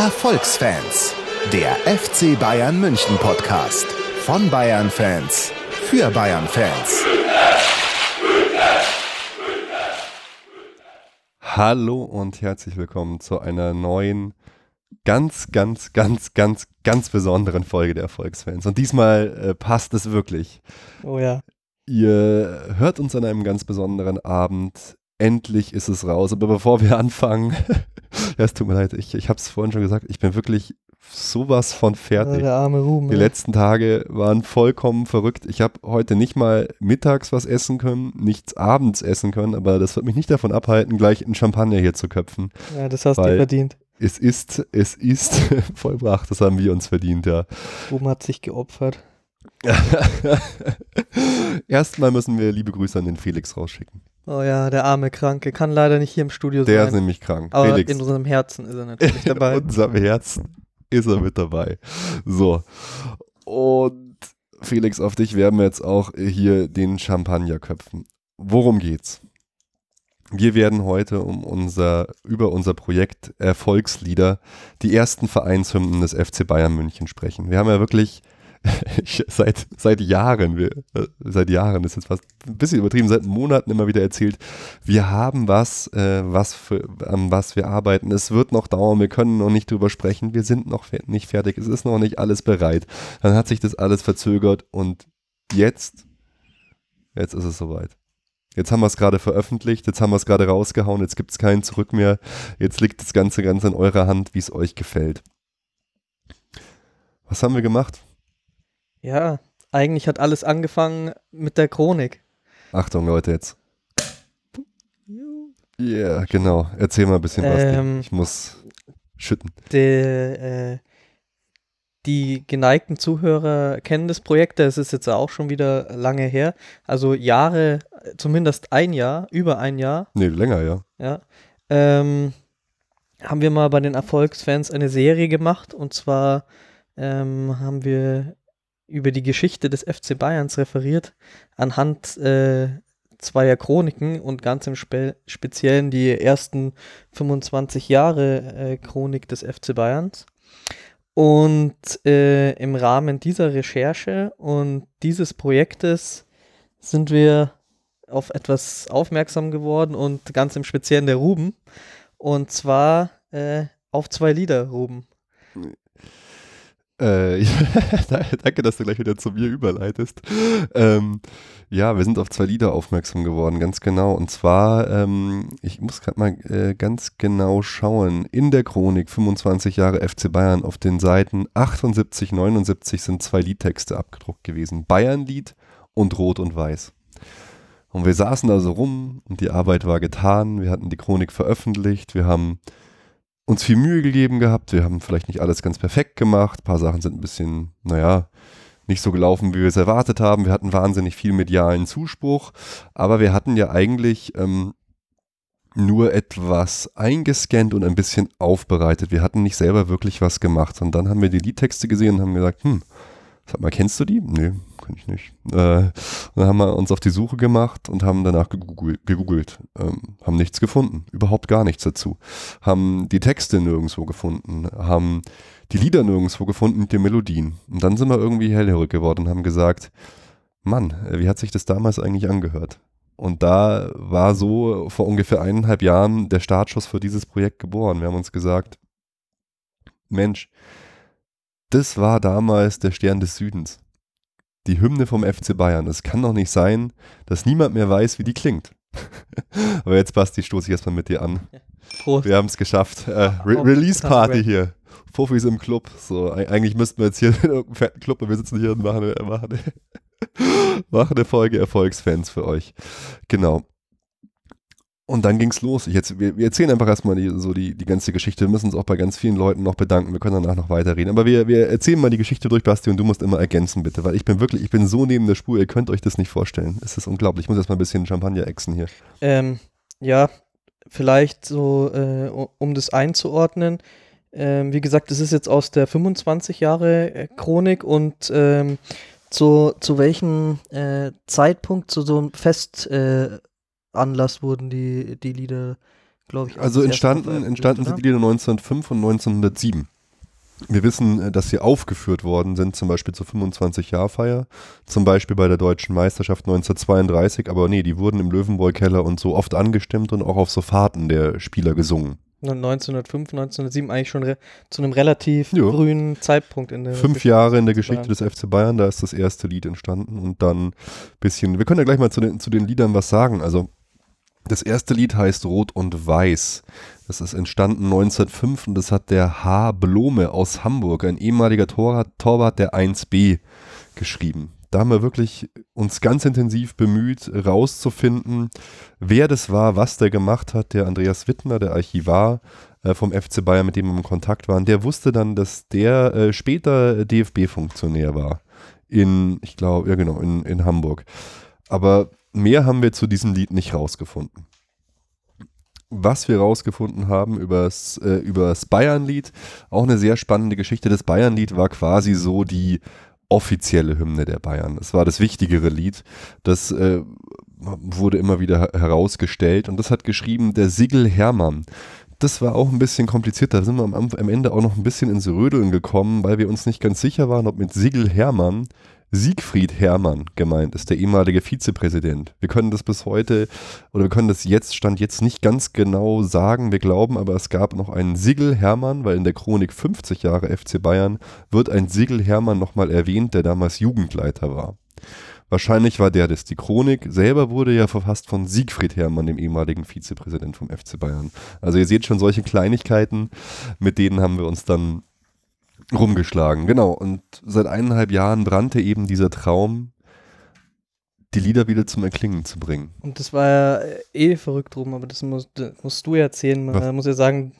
Erfolgsfans, der FC Bayern München Podcast von Bayern Fans für Bayern Fans. Hallo und herzlich willkommen zu einer neuen, ganz, ganz, ganz, ganz, ganz besonderen Folge der Erfolgsfans. Und diesmal äh, passt es wirklich. Oh ja. Ihr hört uns an einem ganz besonderen Abend. Endlich ist es raus. Aber bevor wir anfangen, ja, es tut mir leid, ich, ich habe es vorhin schon gesagt, ich bin wirklich sowas von fertig. Der arme Ruben. Die ja. letzten Tage waren vollkommen verrückt. Ich habe heute nicht mal mittags was essen können, nichts abends essen können, aber das wird mich nicht davon abhalten, gleich einen Champagner hier zu köpfen. Ja, das hast du verdient. Es ist, es ist vollbracht, das haben wir uns verdient, ja. Ruben hat sich geopfert. Erstmal müssen wir liebe Grüße an den Felix rausschicken. Oh ja, der arme Kranke. Kann leider nicht hier im Studio Der ist sein. nämlich krank. aber Felix, in unserem Herzen ist er natürlich in dabei. unserem Herzen ist er mit dabei. So. Und Felix, auf dich werden wir jetzt auch hier den Champagner köpfen. Worum geht's? Wir werden heute um unser, über unser Projekt Erfolgslieder die ersten Vereinshymnen des FC Bayern München sprechen. Wir haben ja wirklich ich, seit, seit Jahren, wir, äh, seit Jahren, ist jetzt fast ein bisschen übertrieben, seit Monaten immer wieder erzählt, wir haben was, äh, was für, an was wir arbeiten. Es wird noch dauern, wir können noch nicht drüber sprechen, wir sind noch fe nicht fertig, es ist noch nicht alles bereit. Dann hat sich das alles verzögert und jetzt, jetzt ist es soweit. Jetzt haben wir es gerade veröffentlicht, jetzt haben wir es gerade rausgehauen, jetzt gibt es kein Zurück mehr. Jetzt liegt das Ganze ganz in eurer Hand, wie es euch gefällt. Was haben wir gemacht? Ja, eigentlich hat alles angefangen mit der Chronik. Achtung, Leute, jetzt. Ja, yeah, genau. Erzähl mal ein bisschen was. Ähm, Ich muss schütten. Der, äh, die geneigten Zuhörer kennen das Projekt, das ist jetzt auch schon wieder lange her. Also Jahre, zumindest ein Jahr, über ein Jahr. Nee, länger, ja. Ja. Ähm, haben wir mal bei den Erfolgsfans eine Serie gemacht und zwar ähm, haben wir über die Geschichte des FC Bayerns referiert anhand äh, zweier Chroniken und ganz im Spe Speziellen die ersten 25 Jahre äh, Chronik des FC Bayerns. Und äh, im Rahmen dieser Recherche und dieses Projektes sind wir auf etwas aufmerksam geworden und ganz im Speziellen der Ruben. Und zwar äh, auf zwei Lieder, Ruben. Äh, danke, dass du gleich wieder zu mir überleitest. Ähm, ja, wir sind auf zwei Lieder aufmerksam geworden, ganz genau. Und zwar, ähm, ich muss gerade mal äh, ganz genau schauen. In der Chronik 25 Jahre FC Bayern auf den Seiten 78, 79 sind zwei Liedtexte abgedruckt gewesen. Bayernlied und Rot und Weiß. Und wir saßen da so rum und die Arbeit war getan. Wir hatten die Chronik veröffentlicht. Wir haben uns viel Mühe gegeben gehabt. Wir haben vielleicht nicht alles ganz perfekt gemacht. Ein paar Sachen sind ein bisschen, naja, nicht so gelaufen, wie wir es erwartet haben. Wir hatten wahnsinnig viel medialen Zuspruch, aber wir hatten ja eigentlich ähm, nur etwas eingescannt und ein bisschen aufbereitet. Wir hatten nicht selber wirklich was gemacht. Und dann haben wir die Liedtexte gesehen und haben gesagt, hm, sag mal, kennst du die? Nee, kann ich nicht. Äh, dann haben wir uns auf die Suche gemacht und haben danach gegoogelt, gegoogelt ähm, haben nichts gefunden, überhaupt gar nichts dazu. Haben die Texte nirgendwo gefunden, haben die Lieder nirgendwo gefunden mit den Melodien. Und dann sind wir irgendwie hellhörig geworden und haben gesagt, Mann, äh, wie hat sich das damals eigentlich angehört? Und da war so vor ungefähr eineinhalb Jahren der Startschuss für dieses Projekt geboren. Wir haben uns gesagt, Mensch, das war damals der Stern des Südens. Die Hymne vom FC Bayern. Es kann doch nicht sein, dass niemand mehr weiß, wie die klingt. Aber jetzt, Basti, stoße ich erstmal mit dir an. Prost. Wir haben es geschafft. Äh, Re Release Party hier. Fofis im Club. So, eig- eigentlich müssten wir jetzt hier in irgendeinem fetten Club und wir sitzen hier und machen eine, machen eine, machen eine Folge Erfolgsfans für euch. Genau. Und dann ging's los. Ich jetzt, wir, wir erzählen einfach erstmal die, so die, die ganze Geschichte. Wir müssen uns auch bei ganz vielen Leuten noch bedanken. Wir können danach noch weiterreden. Aber wir, wir erzählen mal die Geschichte durch, Basti, und du musst immer ergänzen, bitte. Weil ich bin wirklich, ich bin so neben der Spur, ihr könnt euch das nicht vorstellen. Es ist unglaublich. Ich muss erstmal ein bisschen Champagner exen hier. Ähm, ja, vielleicht so, äh, um das einzuordnen. Ähm, wie gesagt, das ist jetzt aus der 25 Jahre äh, Chronik und ähm, zu, zu welchem äh, Zeitpunkt, zu so einem Festanlass äh, Anlass wurden die, die Lieder glaube ich. Also entstanden, entstanden sind die Lieder 1905 und 1907. Wir wissen, äh, dass sie aufgeführt worden sind, zum Beispiel zur 25-Jahr-Feier, zum Beispiel bei der Deutschen Meisterschaft 1932, aber nee, die wurden im Löwenbräu-Keller und so oft angestimmt und auch auf so Fahrten der Spieler gesungen. 1905, 1907 eigentlich schon zu einem relativ jo. frühen Zeitpunkt in der Fünf Geschichte Jahre in der Geschichte des FC Bayern, da ist das erste Lied entstanden und dann ein bisschen, wir können ja gleich mal zu den, zu den Liedern was sagen. Also das erste Lied heißt Rot und Weiß. Das ist entstanden 1905 und das hat der H. Blome aus Hamburg, ein ehemaliger Torwart, der 1b, geschrieben. Da haben wir wirklich uns ganz intensiv bemüht, rauszufinden, wer das war, was der gemacht hat. Der Andreas Wittner, der Archivar äh, vom FC Bayern, mit dem wir in Kontakt waren, der wusste dann, dass der äh, später DFB-Funktionär war. In, ich glaube, ja genau, in, in Hamburg. Aber mehr haben wir zu diesem Lied nicht rausgefunden. Was wir rausgefunden haben übers, äh, übers Bayern-Lied, auch eine sehr spannende Geschichte. Das Bayern-Lied war quasi so die offizielle Hymne der Bayern. Es war das wichtigere Lied. Das äh, wurde immer wieder herausgestellt und das hat geschrieben der Sigel Hermann. Das war auch ein bisschen kompliziert. Da sind wir am, am Ende auch noch ein bisschen ins Rödeln gekommen, weil wir uns nicht ganz sicher waren, ob mit Sigel Hermann Siegfried Hermann gemeint ist, der ehemalige Vizepräsident. Wir können das bis heute oder wir können das jetzt, Stand jetzt nicht ganz genau sagen. Wir glauben aber, es gab noch einen Sigel Hermann, weil in der Chronik 50 Jahre FC Bayern wird ein Sigel Hermann nochmal erwähnt, der damals Jugendleiter war. Wahrscheinlich war der das. Die Chronik selber wurde ja verfasst von Siegfried Hermann, dem ehemaligen Vizepräsident vom FC Bayern. Also ihr seht schon solche Kleinigkeiten, mit denen haben wir uns dann rumgeschlagen, genau. Und seit eineinhalb Jahren brannte eben dieser Traum, die Lieder wieder zum Erklingen zu bringen. Und das war ja eh verrückt rum, aber das musst, musst du ja erzählen. Man Was? muss ja sagen,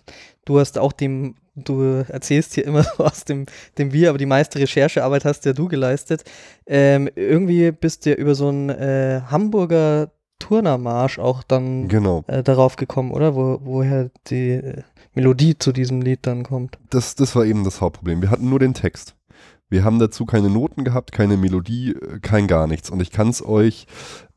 du hast auch dem, du erzählst hier immer so aus dem, dem Wir, aber die meiste Recherchearbeit hast ja du geleistet. Ähm, irgendwie bist du ja über so einen äh, Hamburger Turnermarsch auch dann genau. äh, darauf gekommen, oder? Wo, woher die äh, Melodie zu diesem Lied dann kommt. Das, das war eben das Hauptproblem. Wir hatten nur den Text. Wir haben dazu keine Noten gehabt, keine Melodie, äh, kein gar nichts. Und ich kann es euch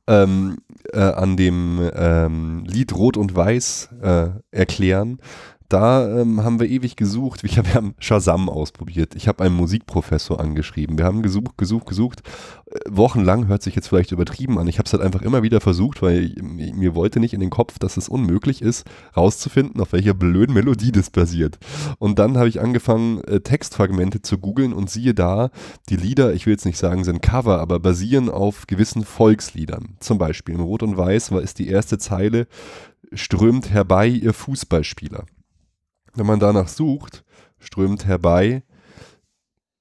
ähm, äh, an dem ähm, Lied Rot und Weiß äh, erklären da ähm, haben wir ewig gesucht. Wir haben Shazam ausprobiert. Ich habe einen Musikprofessor angeschrieben. Wir haben gesucht, gesucht, gesucht. Äh, wochenlang hört sich jetzt vielleicht übertrieben an. Ich habe es halt einfach immer wieder versucht, weil ich, mir wollte nicht in den Kopf, dass es unmöglich ist, rauszufinden, auf welcher blöden Melodie das basiert. Und dann habe ich angefangen, äh, Textfragmente zu googeln und siehe da, die Lieder, ich will jetzt nicht sagen, sind Cover, aber basieren auf gewissen Volksliedern. Zum Beispiel im Rot und Weiß war ist die erste Zeile strömt herbei ihr Fußballspieler wenn man danach sucht, strömt herbei,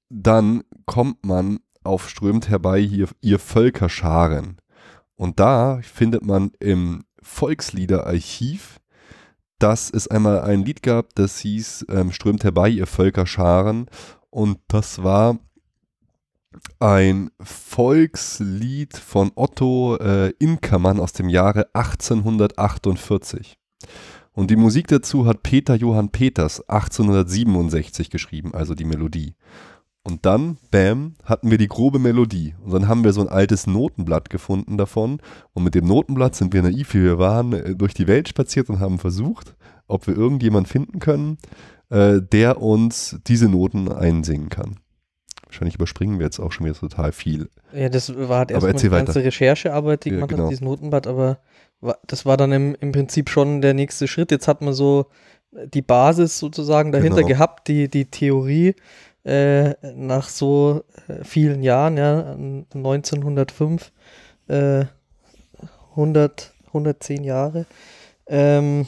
dann kommt man auf strömt herbei hier ihr Völkerscharen. Und da findet man im Volksliederarchiv, dass es einmal ein Lied gab, das hieß ähm, Strömt herbei, ihr Völkerscharen. Und das war ein Volkslied von Otto äh, Inkermann aus dem Jahre 1848. Und die Musik dazu hat Peter Johann Peters 1867 geschrieben, also die Melodie. Und dann, bam, hatten wir die grobe Melodie. Und dann haben wir so ein altes Notenblatt gefunden davon. Und mit dem Notenblatt sind wir naiv, wie wir waren, äh, durch die Welt spaziert und haben versucht, ob wir irgendjemanden finden können, äh, der uns diese Noten einsingen kann. Wahrscheinlich überspringen wir jetzt auch schon wieder total viel. Ja, das war halt erstmal die ganze Recherchearbeit, die ja, gemacht genau. hat, dieses Notenblatt, aber das war dann im, im Prinzip schon der nächste Schritt. Jetzt hat man so die Basis sozusagen dahinter genau. gehabt, die, die Theorie äh, nach so äh, vielen Jahren, ja, 1905, äh, 100, 110 Jahre. Ähm,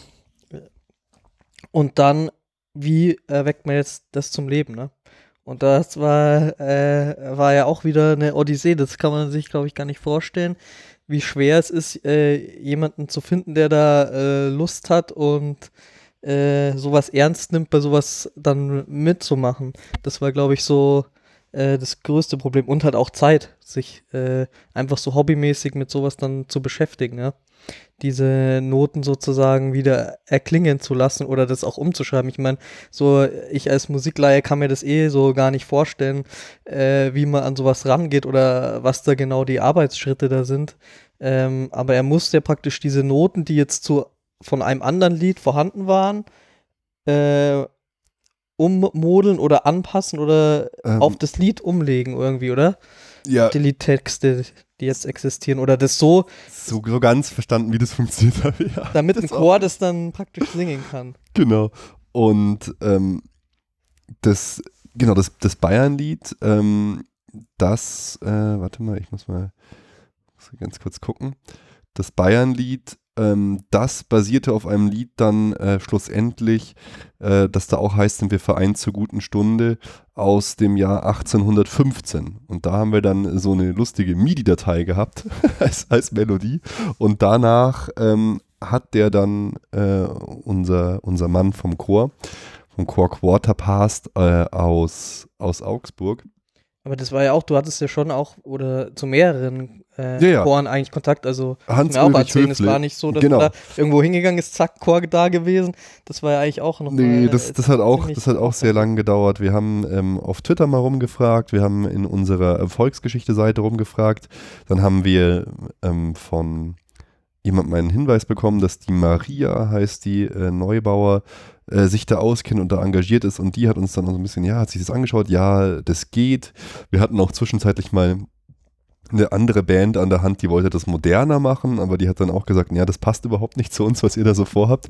und dann, wie erweckt man jetzt das zum Leben, ne? Und das war, äh, war ja auch wieder eine Odyssee, das kann man sich, glaube ich, gar nicht vorstellen wie schwer es ist, äh, jemanden zu finden, der da äh, Lust hat und äh, sowas ernst nimmt, bei sowas dann mitzumachen. Das war, glaube ich, so äh, das größte Problem und halt auch Zeit, sich äh, einfach so hobbymäßig mit sowas dann zu beschäftigen, ja diese Noten sozusagen wieder erklingen zu lassen oder das auch umzuschreiben. Ich meine, so ich als Musikleihe kann mir das eh so gar nicht vorstellen, äh, wie man an sowas rangeht oder was da genau die Arbeitsschritte da sind. Ähm, aber er muss ja praktisch diese Noten, die jetzt zu von einem anderen Lied vorhanden waren, äh, ummodeln oder anpassen oder Ähm. auf das Lied umlegen irgendwie, oder? Ja, Die Liedtexte, die jetzt existieren. Oder das so, so, so ganz verstanden, wie das funktioniert habe. Ja, damit ein das auch. Chor das dann praktisch singen kann. Genau. Und ähm, das, genau, das, das Bayern-Lied, ähm, das, äh, warte mal, ich muss mal ganz kurz gucken. Das Bayern-Lied, ähm, das basierte auf einem Lied dann äh, schlussendlich, äh, das da auch heißt, sind wir vereint zur guten Stunde aus dem Jahr 1815. Und da haben wir dann so eine lustige MIDI-Datei gehabt als, als Melodie. Und danach ähm, hat der dann äh, unser, unser Mann vom Chor, vom Chor Quarterpast äh, aus, aus Augsburg. Aber das war ja auch, du hattest ja schon auch, oder zu mehreren äh, Ja, ja. Choren eigentlich Kontakt. Also, Hans mir auch erzählen, es war nicht so, dass Genau. da irgendwo hingegangen ist, zack, Chor da gewesen. Das war ja eigentlich auch noch Nee, mal, das, äh, das, hat auch, ziemlich das hat auch sehr lange gedauert. Wir haben ähm, auf Twitter mal rumgefragt, wir haben in unserer Erfolgsgeschichte-Seite rumgefragt. Dann haben wir ähm, von jemandem einen Hinweis bekommen, dass die Maria, heißt die äh, Neubauer, äh, sich da auskennt und da engagiert ist. Und die hat uns dann so ein bisschen, ja, hat sich das angeschaut, ja, das geht. Wir hatten auch zwischenzeitlich mal eine andere Band an der Hand, die wollte das moderner machen, aber die hat dann auch gesagt, ja, das passt überhaupt nicht zu uns, was ihr da so vorhabt.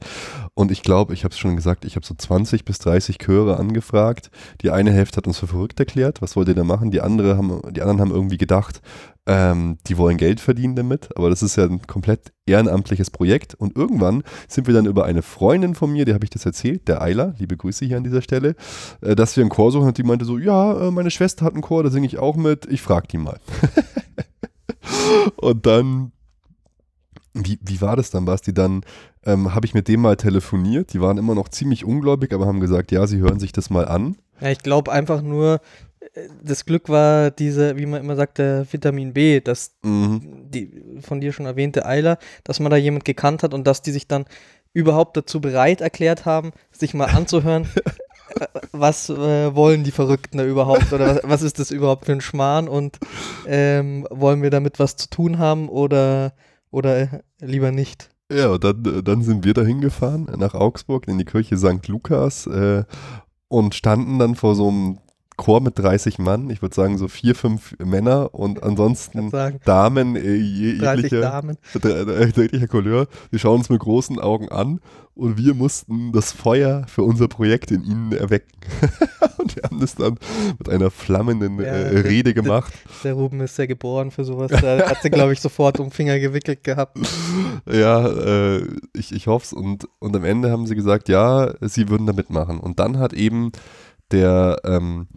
Und ich glaube, ich habe es schon gesagt, ich habe so 20 bis 30 Chöre angefragt. Die eine Hälfte hat uns für verrückt erklärt, was wollt ihr da machen? Die, andere haben, die anderen haben irgendwie gedacht, ähm, die wollen Geld verdienen damit, aber das ist ja ein komplett ehrenamtliches Projekt. Und irgendwann sind wir dann über eine Freundin von mir, der habe ich das erzählt, der Eiler, liebe Grüße hier an dieser Stelle, äh, dass wir einen Chor suchen und die meinte so, ja, äh, meine Schwester hat einen Chor, da singe ich auch mit, ich frage die mal. und dann, wie, wie war das dann, Basti? Dann ähm, habe ich mit dem mal telefoniert, die waren immer noch ziemlich ungläubig, aber haben gesagt, ja, sie hören sich das mal an. Ja, ich glaube einfach nur, das Glück war diese, wie man immer sagt, der Vitamin B, dass Mhm. die von dir schon erwähnte Eiler, dass man da jemand gekannt hat und dass die sich dann überhaupt dazu bereit erklärt haben, sich mal anzuhören, was äh, wollen die Verrückten da überhaupt oder was, was ist das überhaupt für ein Schmarrn und ähm, wollen wir damit was zu tun haben oder, oder lieber nicht. Ja, dann, dann sind wir da hingefahren nach Augsburg in die Kirche St. Lukas äh, und standen dann vor so einem Chor mit 30 Mann. Ich würde sagen so vier, fünf Männer und ansonsten sagen, Damen äh, je- 30 jeglicher, Damen. äh, jeglicher Couleur. Die schauen uns mit großen Augen an und wir mussten das Feuer für unser Projekt in ihnen erwecken. und wir haben das dann mit einer flammenden Ja, äh, der- Rede gemacht. Der Ruben ist ja geboren für sowas. Da hat sie, glaube ich, sofort um Finger gewickelt gehabt. Ja, äh, ich, ich hoffe es. Und, und am Ende haben sie gesagt, ja, sie würden da mitmachen. Und dann hat eben der ähm,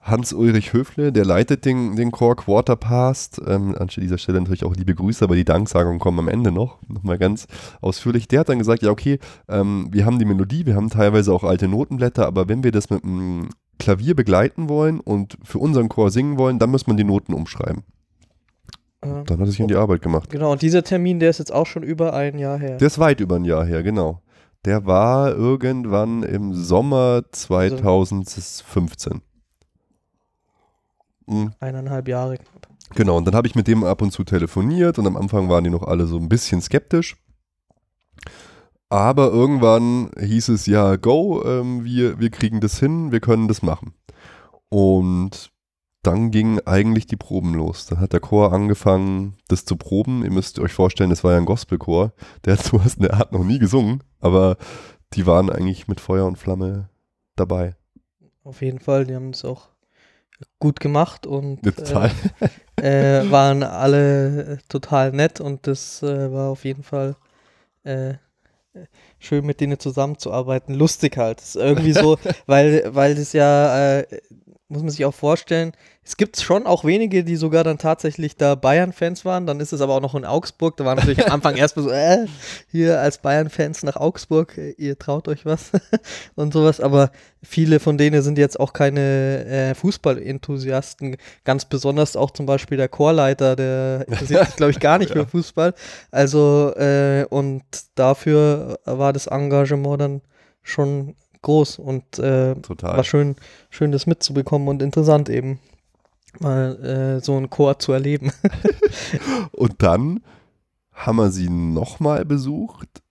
Hans-Ulrich Höfle, der leitet den, den Chor Quarterpast. Ähm, an dieser Stelle natürlich auch liebe Grüße, aber die Danksagungen kommen am Ende noch. Nochmal ganz ausführlich. Der hat dann gesagt, ja, okay, ähm, wir haben die Melodie, wir haben teilweise auch alte Notenblätter, aber wenn wir das mit einem Klavier begleiten wollen und für unseren Chor singen wollen, dann muss man die Noten umschreiben. Äh, Dann hat er sich an die Arbeit gemacht. Genau, und dieser Termin, der ist jetzt auch schon über ein Jahr her. Der ist weit über ein Jahr her, genau. Der war irgendwann im Sommer 2015. Mhm, Eineinhalb Jahre. knapp. Genau, und dann habe ich mit dem ab und zu telefoniert und am Anfang waren die noch alle so ein bisschen skeptisch. Aber irgendwann hieß es ja, go, ähm, wir, wir kriegen das hin, wir können das machen. Und dann gingen eigentlich die Proben los. Dann hat der Chor angefangen, das zu proben. Ihr müsst euch vorstellen, das war ja ein Gospelchor. Der hat sowas in der Art noch nie gesungen, aber die waren eigentlich mit Feuer und Flamme dabei. Auf jeden Fall, die haben es auch gut gemacht und. Äh, äh, waren alle äh, total nett und das äh, war auf jeden Fall äh, schön mit denen zusammenzuarbeiten. Lustig halt. Das ist irgendwie so, weil, weil das ja, äh, muss man sich auch vorstellen, es gibt schon auch wenige, die sogar dann tatsächlich da Bayern-Fans waren. Dann ist es aber auch noch in Augsburg. Da war natürlich am Anfang erstmal so, äh, hier als Bayern-Fans nach Augsburg, äh, ihr traut euch was und sowas. Aber viele von denen sind jetzt auch keine äh, Fußball-Enthusiasten. Ganz besonders auch zum Beispiel der Chorleiter, der interessiert sich, glaube ich, gar nicht für Fußball. Also, äh, und dafür war das Engagement dann schon groß und äh, Total. war schön, schön, das mitzubekommen und interessant eben, mal äh, so einen Chor zu erleben. Und dann haben wir sie nochmal besucht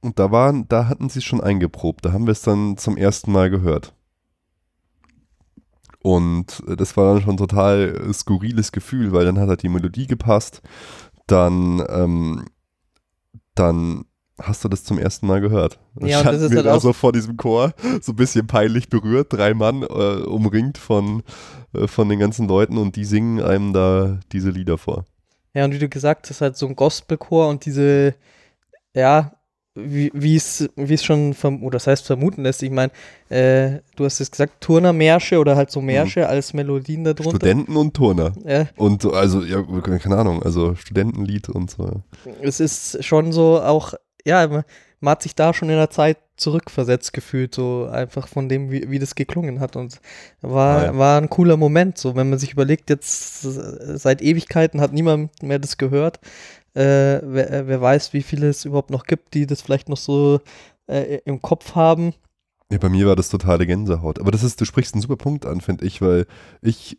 Und da waren, da hatten sie es schon eingeprobt. Da haben wir es dann zum ersten Mal gehört. Und äh, das war dann schon ein total äh, skurriles Gefühl, weil dann hat halt die Melodie gepasst. Dann, ähm, dann hast du das zum ersten Mal gehört. Dann Ja, und das ist wir halt da auch- so vor diesem Chor, so ein bisschen peinlich berührt, drei Mann äh, umringt von, äh, von den ganzen Leuten und die singen einem da diese Lieder vor. Ja, und wie du gesagt hast, halt so ein Gospelchor und diese, ja, wie es wie es schon, verm oder das heißt vermuten lässt, ich meine, äh, du hast es gesagt, Turnermärsche oder halt so Märsche als Melodien darunter. Studenten und Turner. Ja, Und so, also, ja, keine Ahnung, also Studentenlied und so. es ist schon so auch, ja, man, man hat sich da schon in der Zeit zurückversetzt gefühlt, so einfach von dem, wie, wie das geklungen hat. Und war, Ah, ja. war ein cooler Moment, so wenn man sich überlegt, jetzt äh, seit Ewigkeiten hat niemand mehr das gehört. Äh, wer, äh, wer weiß, wie viele es überhaupt noch gibt, die das vielleicht noch so äh, im Kopf haben. Ja, bei mir war das totale Gänsehaut. Aber das ist, du sprichst einen super Punkt an, finde ich, weil ich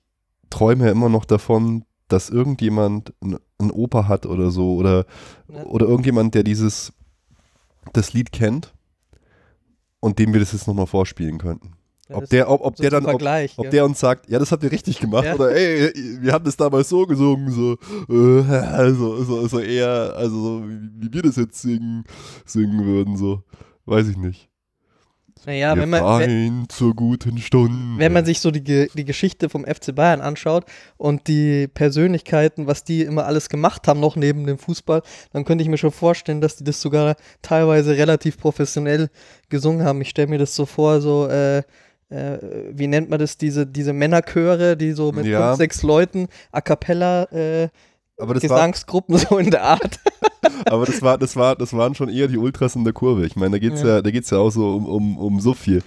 träume ja immer noch davon, dass irgendjemand ein, ein Opa hat oder so oder, Ja. oder irgendjemand, der dieses, das Lied kennt und dem wir das jetzt nochmal vorspielen könnten. Ja, Ob der, ob, ob so der dann, ob, ob der uns sagt, ja, das habt ihr richtig gemacht Ja. oder ey, wir haben das damals so gesungen, so, äh, also, so, so eher, also so, wie, wie wir das jetzt singen, singen würden, so, weiß ich nicht. Naja, wenn man, wenn, zur guten Stunde. wenn man sich so die, die Geschichte vom FC Bayern anschaut und die Persönlichkeiten, was die immer alles gemacht haben, noch neben dem Fußball, dann könnte ich mir schon vorstellen, dass die das sogar teilweise relativ professionell gesungen haben. Ich stelle mir das so vor, so, äh, äh, wie nennt man das, diese, diese Männerchöre, die so mit Ja. fünf, sechs Leuten a cappella äh, aber das war, Gesangsgruppen so in der Art. aber das war, das war, das waren schon eher die Ultras in der Kurve. Ich meine, da geht's ja, Ja. da geht's ja auch so um, um, um so viel.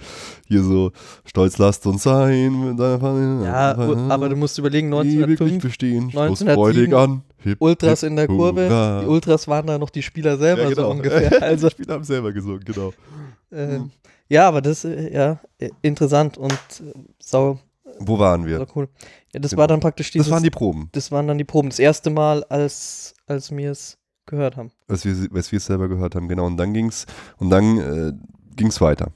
Hier so, stolz lasst uns sein. ja, aber du musst überlegen, Ewiglich 1905 bestehen, 1907 freudig an. Hip, Ultras hip, in der Kurve, hurra. die Ultras waren da noch die Spieler selber ja, genau. so ungefähr. Also die Spieler haben selber gesungen, genau. Ähm, ja, aber das, äh, ja, äh, interessant und äh, sau, Wo waren wir? sau cool. Ja, das Genau. war dann praktisch dieses, Das waren die Proben, das waren dann die Proben. Das erste Mal, als, als wir es gehört haben. was wir, was wir selber gehört haben, genau. Und dann ging's, und dann äh, ging's weiter.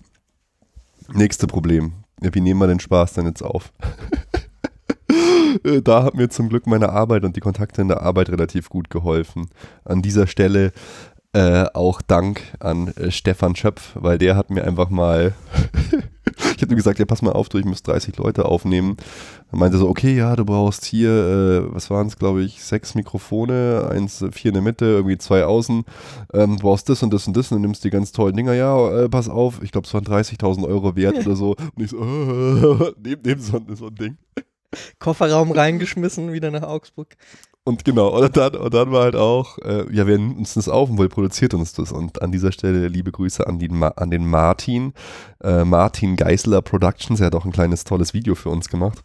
Nächste Problem. Ja, wie nehmen wir den Spaß denn jetzt auf? Da hat mir zum Glück meine Arbeit und die Kontakte in der Arbeit relativ gut geholfen. An dieser Stelle äh, auch Dank an äh, Stefan Schöpf, weil der hat mir einfach mal, ich habe ihm gesagt, ja pass mal auf, du, ich muss 30 Leute aufnehmen. Er meinte so, okay, ja, du brauchst hier, äh, was waren es, glaube ich, sechs Mikrofone, eins, äh, vier in der Mitte, irgendwie zwei außen. Ähm, du brauchst das und das und das und du nimmst die ganz tollen Dinger. Ja, äh, pass auf, ich glaube, es waren 30.000 Euro wert oder so. Und ich so, äh, neben dem so, so ein Ding. Kofferraum reingeschmissen, wieder nach Augsburg. Und genau, und dann, und dann war halt auch, äh, ja, wir nehmen uns das auf und wohl produziert uns das. Und an dieser Stelle liebe Grüße an, die, Ma an den Martin, äh, Martin Geisler Productions, er hat auch ein kleines tolles Video für uns gemacht.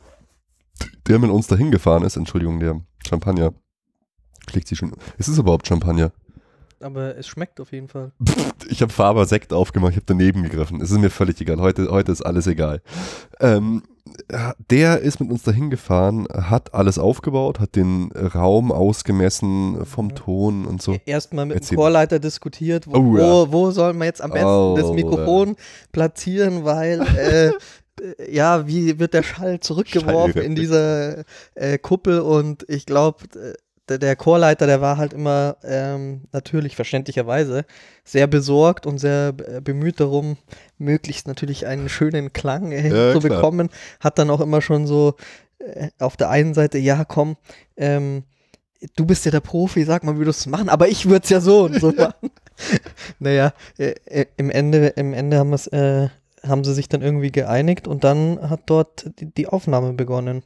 Der mit uns dahin gefahren ist, Entschuldigung, der Champagner. Schlägt sie schon. Ist es überhaupt Champagner? Aber es schmeckt auf jeden Fall. Ich habe Faber Sekt aufgemacht, ich habe daneben gegriffen. Es ist mir völlig egal. Heute, heute ist alles egal. Ähm, der ist mit uns dahin gefahren, hat alles aufgebaut, hat den Raum ausgemessen vom Ja. Ton und so. Erstmal mit Erzähl. dem Chorleiter diskutiert, wo, Oh, ja. wo, wo soll man jetzt am besten Oh, das Mikrofon platzieren, weil äh, äh, ja, wie wird der Schall zurückgeworfen Schallreplik. in dieser äh, Kuppel und ich glaube, der, Chorleiter, der war halt immer ähm, natürlich verständlicherweise sehr besorgt und sehr äh, bemüht darum, möglichst natürlich einen schönen Klang äh, Ja, zu klar. bekommen. Hat dann auch immer schon so äh, auf der einen Seite, ja komm, ähm, du bist ja der Profi, sag mal, wie du es machen, aber ich würde es ja so und so machen. naja, äh, äh, im Ende, im Ende haben, wir's, äh, haben sie sich dann irgendwie geeinigt und dann hat dort die, die Aufnahme begonnen.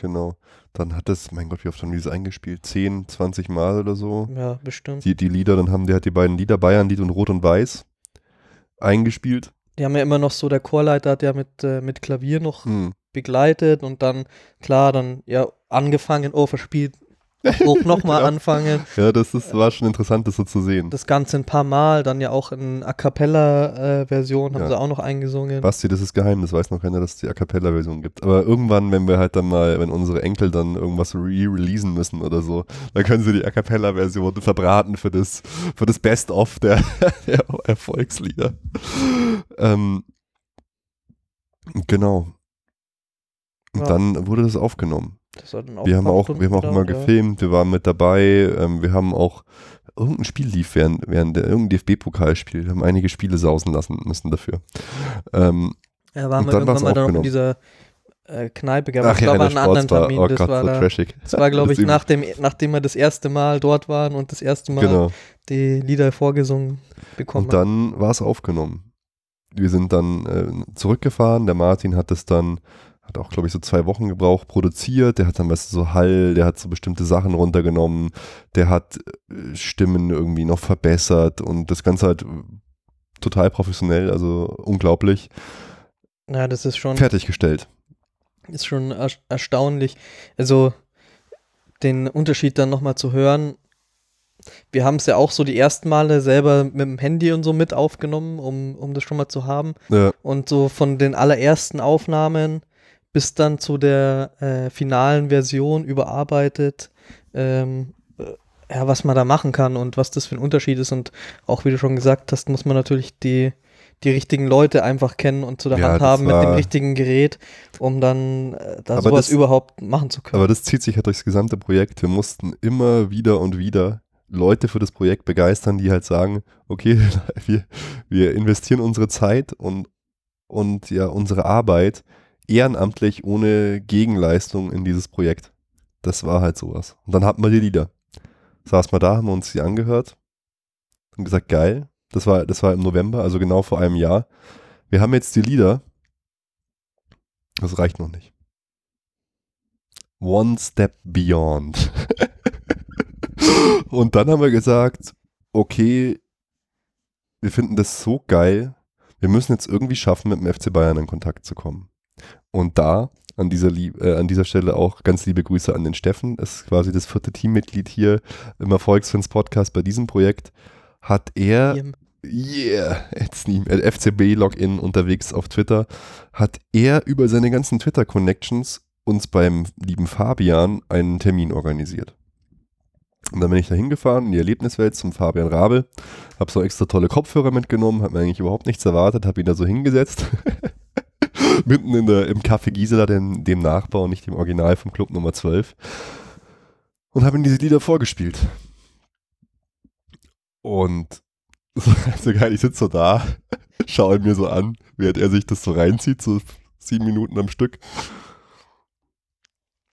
Genau. Dann hat das, mein Gott, wie oft haben die das eingespielt? 10, 20 Mal oder so. Ja, bestimmt. Die, die Lieder, dann haben die halt die beiden Lieder, Bayernlied und Rot und Weiß, eingespielt. Die haben ja immer noch so, der Chorleiter hat ja mit, äh, mit Klavier noch Hm. begleitet und dann, klar, dann ja angefangen, oh, verspielt auch nochmal Ja. anfangen. Ja, das ist, war schon interessant, das so zu sehen. Das Ganze ein paar Mal, dann ja auch in A Cappella-Version haben Ja. sie auch noch eingesungen. Basti, das ist Geheimnis, weiß noch keiner, dass es die A Cappella-Version gibt. Aber irgendwann, wenn wir halt dann mal, wenn unsere Enkel dann irgendwas re-releasen müssen oder so, dann können sie die A Cappella-Version verbraten für das, für das Best-of der, der Erfolgslieder. Ähm, genau. Und Ja. dann wurde das aufgenommen. Das hat dann Wir haben auch, Stunden wir haben auch immer gefilmt, wir waren mit dabei, ähm, wir haben auch irgendein Spiel lief während, während der irgendein DFB-Pokalspiel. Wir haben einige Spiele sausen lassen müssen dafür. Ähm, Ja, waren wir dann irgendwann mal dann noch in dieser äh, Kneipe gehabt. ach Das ja, war in aber der ein anderen. Termin. Oh das Gott, war, so da, trashig. das war glaube ich, nach dem, nachdem wir das erste Mal dort waren und das erste Mal Genau. die Lieder vorgesungen bekommen Und dann war es aufgenommen. Wir sind dann äh, zurückgefahren. Der Martin hat es dann, hat auch, glaube ich, so zwei Wochen gebraucht, produziert. Der hat dann, du, so Hall, der hat so bestimmte Sachen runtergenommen. Der hat äh, Stimmen irgendwie noch verbessert und das Ganze halt äh, total professionell, also unglaublich, Ja, das ist schon, fertiggestellt. ist schon er erstaunlich. Also den Unterschied dann nochmal zu hören. Wir haben es ja auch so die ersten Male selber mit dem Handy und so mit aufgenommen, um, um das schon mal zu haben. Ja, Und so von den allerersten Aufnahmen bis dann zu der äh, finalen Version überarbeitet, ähm, äh, ja, was man da machen kann und was das für ein Unterschied ist. Und auch wie du schon gesagt hast, muss man natürlich die, die richtigen Leute einfach kennen und zu der Ja, Hand haben mit dem richtigen Gerät, um dann äh, da sowas das- überhaupt machen zu können. aber das zieht sich halt durchs gesamte Projekt. Wir mussten immer wieder und wieder Leute für das Projekt begeistern, die halt sagen, okay, wir, wir investieren unsere Zeit und, und ja unsere Arbeit ehrenamtlich ohne Gegenleistung in dieses Projekt. Das war halt sowas. Und dann hatten wir die Lieder. Saß mal da, haben wir uns die angehört und gesagt, geil. Das war, das war im November, also genau vor einem Jahr. Wir haben jetzt die Lieder. Das reicht noch nicht. One Step Beyond. und dann haben wir gesagt, okay, wir finden das so geil, wir müssen jetzt irgendwie schaffen, mit dem FC Bayern in Kontakt zu kommen. Und da an dieser, Lieb äh, an dieser Stelle auch ganz liebe Grüße an den Steffen, ist quasi das vierte Teammitglied hier im Erfolgsfans Podcast bei diesem Projekt, hat er Yeah, jetzt nie mehr. FCB-Login unterwegs auf Twitter, hat er über seine ganzen Twitter-Connections uns beim lieben Fabian einen Termin organisiert. Und dann bin ich da hingefahren in die Erlebniswelt zum Fabian Rabel, habe so extra tolle Kopfhörer mitgenommen, habe mir eigentlich überhaupt nichts erwartet, habe ihn da so hingesetzt. Mitten in der, im Café Gisela, dem, dem Nachbau und nicht dem Original vom Club Nummer 12. Und habe ihm diese Lieder vorgespielt. Und so geil, ich sitze so da, schaue ihn mir so an, während er sich das so reinzieht, so sieben Minuten am Stück.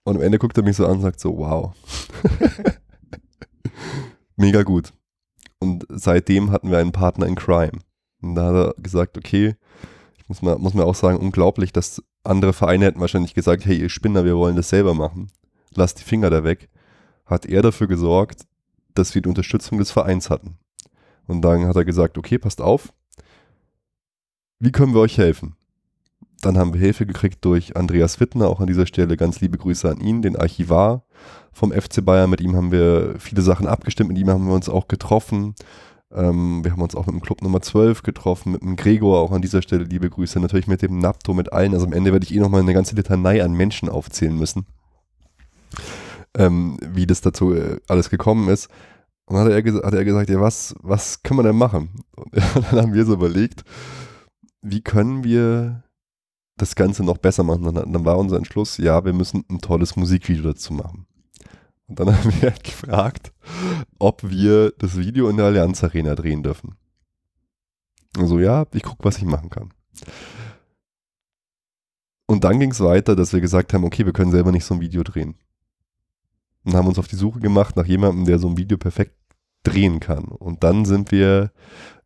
Und am Ende guckt er mich so an und sagt so, wow. Mega gut. Und seitdem hatten wir einen Partner in Crime. Und da hat er gesagt, okay, muss mal, muss mir auch sagen, unglaublich, dass andere Vereine hätten wahrscheinlich gesagt, hey, ihr Spinner, wir wollen das selber machen. Lasst die Finger da weg. Hat er dafür gesorgt, dass wir die Unterstützung des Vereins hatten. Und dann hat er gesagt, okay, passt auf. Wie können wir euch helfen? Dann haben wir Hilfe gekriegt durch Andreas Wittner, auch an dieser Stelle ganz liebe Grüße an ihn, den Archivar vom FC Bayern. Mit ihm haben wir viele Sachen abgestimmt, mit ihm haben wir uns auch getroffen. Ähm, wir haben uns auch mit dem Club Nummer 12 getroffen, mit dem Gregor, auch an dieser Stelle liebe Grüße. Natürlich mit dem Napto, mit allen. Also am Ende werde ich eh nochmal eine ganze Litanei an Menschen aufzählen müssen, ähm, wie das dazu äh, alles gekommen ist. Und dann hat er, hat er gesagt, ja, was, was können wir denn machen? Und dann haben wir so überlegt, wie können wir das Ganze noch besser machen? Und dann war unser Entschluss, ja, wir müssen ein tolles Musikvideo dazu machen. Und dann haben wir halt gefragt, ob wir das Video in der Allianz Arena drehen dürfen. Also ja, ich gucke, was ich machen kann. Und dann ging es weiter, dass wir gesagt haben, okay, wir können selber nicht so ein Video drehen. Und haben uns auf die Suche gemacht nach jemandem, der so ein Video perfekt drehen kann. Und dann sind wir,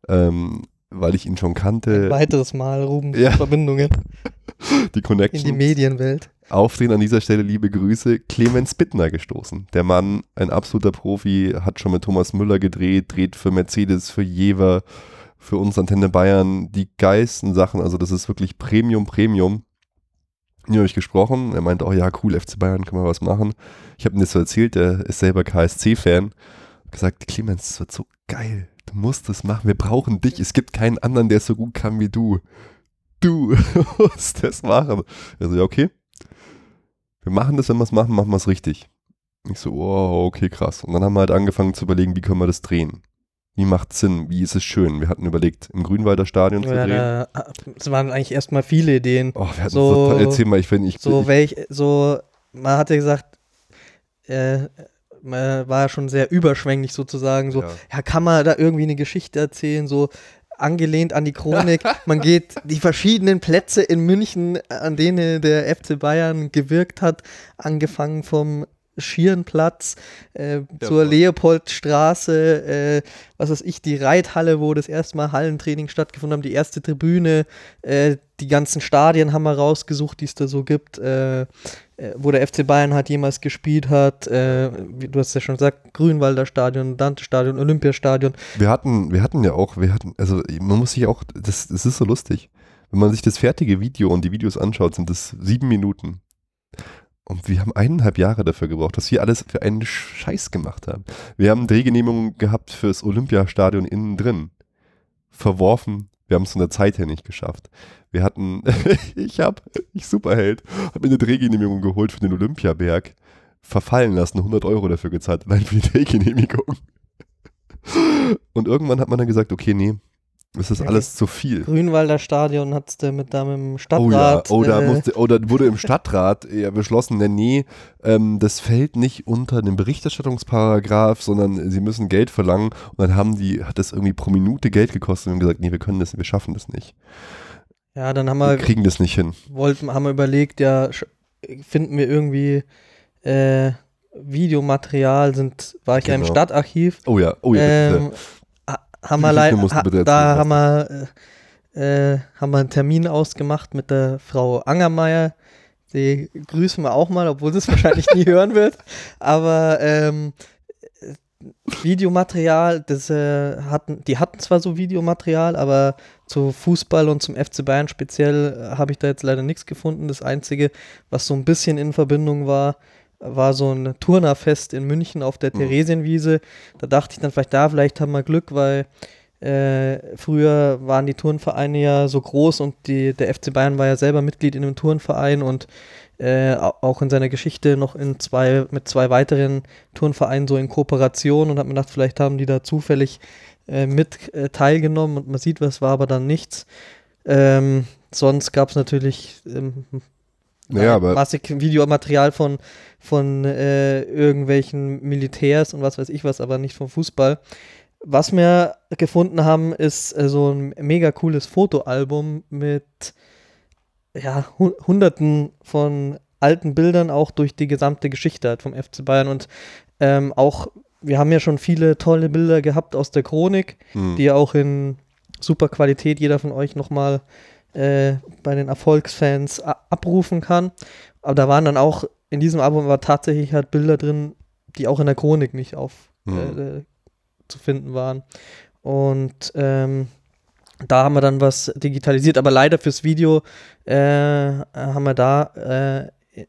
ähm, weil ich ihn schon Ein kannte, weiteres Mal Ruben Ja. Verbindungen die in Connection die Medienwelt. Auf den an dieser Stelle liebe Grüße, Clemens Bittner gestoßen. Der Mann, ein absoluter Profi, hat schon mit Thomas Müller gedreht, dreht für Mercedes, für Jever, für uns Antenne Bayern die geilsten Sachen. Also das ist wirklich Premium, Premium. Mit habe ich gesprochen. Er meinte auch, ja, cool, FC Bayern, können wir was machen. Ich habe ihm das so erzählt, der ist selber KSC-Fan. Gesagt, Clemens, das wird so geil. Du musst das machen. Wir brauchen dich. Es gibt keinen anderen, der so gut kann wie du. Du musst das machen. Also, ja, okay. Wir machen das, wenn wir es machen, machen wir es richtig. Ich so, wow, okay, krass. Und dann haben wir halt angefangen zu überlegen, wie können wir das drehen? Wie macht Sinn? Wie ist es schön? Wir hatten überlegt, im Grünwalder Stadion zu Ja, drehen. da, es waren eigentlich erstmal viele Ideen. Oh, wir hatten so- so, erzähl mal, ich finde, ich, So, ich, welch, so, man hatte gesagt, äh, man war ja schon sehr überschwänglich sozusagen. So, Ja. ja. kann man da irgendwie eine Geschichte erzählen? So, angelehnt an die Chronik. Man geht die verschiedenen Plätze in München, an denen der FC Bayern gewirkt hat, angefangen vom Schierenplatz äh, zur. Leopoldstraße, äh, was weiß ich, die Reithalle, wo das erste Mal Hallentraining stattgefunden haben, die erste Tribüne, äh, die ganzen Stadien haben wir rausgesucht, die es da so gibt, äh, wo der FC Bayern halt jemals gespielt hat, äh, wie du hast ja schon gesagt, Grünwalder Stadion, Dante-Stadion, Olympiastadion. wir hatten, wir hatten ja auch, wir hatten, also man muss sich auch, das, das ist so lustig. Wenn man sich das fertige Video und die Videos anschaut, sind das sieben Minuten. Und wir haben eineinhalb Jahre dafür gebraucht, dass wir alles für einen Scheiß gemacht haben. Wir haben Drehgenehmigungen gehabt fürs Olympiastadion innen drin. Verworfen. Wir haben es von der Zeit her nicht geschafft. Wir hatten, ich habe, ich Superheld, habe mir eine Drehgenehmigung geholt für den Olympiaberg, verfallen lassen, 100 Euro dafür gezahlt, allein für die Drehgenehmigung. Und irgendwann hat man dann gesagt, okay, nee, das ist Okay. alles zu viel. Grünwalder Stadion hat es mit, da mit dem Oh ja, Stadtrat. oh, äh, musste, oh, wurde im Stadtrat eher beschlossen, nee, nee, ähm, das fällt nicht unter den Berichterstattungsparagraf, sondern sie müssen Geld verlangen und dann haben die, hat das irgendwie pro Minute Geld gekostet und haben gesagt, nee, wir können das, wir schaffen das nicht. ja, dann haben Wir wir, kriegen das nicht hin. wollten, haben wir überlegt, ja, finden wir irgendwie äh, Videomaterial, sind, war ich ja im Genau. Stadtarchiv. Oh ja, oh ja. ähm, haben wir leider, ha, da haben wir, äh, haben wir einen Termin ausgemacht mit der Frau Angermeier. Die grüßen wir auch mal, obwohl sie es wahrscheinlich nie hören wird. Aber ähm, äh, Videomaterial, das äh, hatten, die hatten zwar so Videomaterial, aber zu Fußball und zum FC Bayern speziell äh, habe ich da jetzt leider nichts gefunden. Das Einzige, was so ein bisschen in Verbindung war, war so ein Turnerfest in München auf der Mhm. Theresienwiese. Da dachte ich dann vielleicht da, vielleicht haben wir Glück, weil äh, früher waren die Turnvereine ja so groß und die, der FC Bayern war ja selber Mitglied in einem Turnverein und äh, au- auch in seiner Geschichte noch in zwei, mit zwei weiteren Turnvereinen so in Kooperation und hat mir gedacht, vielleicht haben die da zufällig äh, mit äh, teilgenommen und man sieht, was war aber dann nichts. Ähm, sonst gab es natürlich ähm, naja, aber massig Videomaterial von, von äh, irgendwelchen Militärs und was weiß ich was, aber nicht vom Fußball. Was wir gefunden haben, ist äh, so ein mega cooles Fotoalbum mit ja, hu hunderten von alten Bildern auch durch die gesamte Geschichte halt vom FC Bayern und ähm, auch, wir haben ja schon viele tolle Bilder gehabt aus der Chronik, hm, die ja auch in super Qualität jeder von euch nochmal äh, bei den Erfolgsfans a- abrufen kann. Aber da waren dann auch, in diesem Album war tatsächlich halt Bilder drin, die auch in der Chronik nicht auf hm. äh, zu finden waren. Und ähm, da haben wir dann was digitalisiert, aber leider fürs Video äh, haben wir da äh,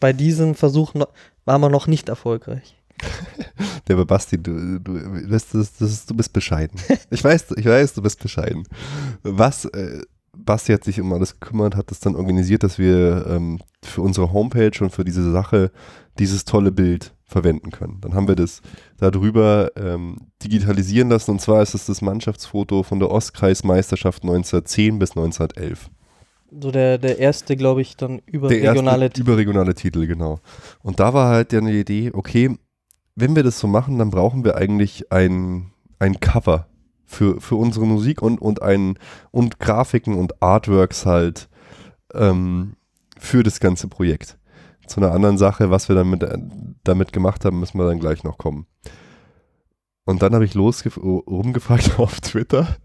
bei diesem Versuch noch, waren wir noch nicht erfolgreich. Der Basti, du, du, das, das ist, du bist bescheiden. Ich weiß, ich weiß, du bist bescheiden. Was, äh, Basti hat sich um alles gekümmert, hat es dann organisiert, dass wir ähm, für unsere Homepage und für diese Sache dieses tolle Bild verwenden können. Dann haben wir das darüber ähm, digitalisieren lassen und zwar ist es das Mannschaftsfoto von der Ostkreismeisterschaft 1910 bis 1911. So der, der erste, glaube ich, dann überregionale erste überregionale Titel, genau. Und da war halt ja eine Idee, okay, wenn wir das so machen, dann brauchen wir eigentlich ein, ein Cover für, für unsere Musik und, und, ein, und Grafiken und Artworks halt ähm, für das ganze Projekt. Zu einer anderen Sache, was wir damit, damit gemacht haben, müssen wir dann gleich noch kommen. Und dann habe ich rumgefragt auf Twitter.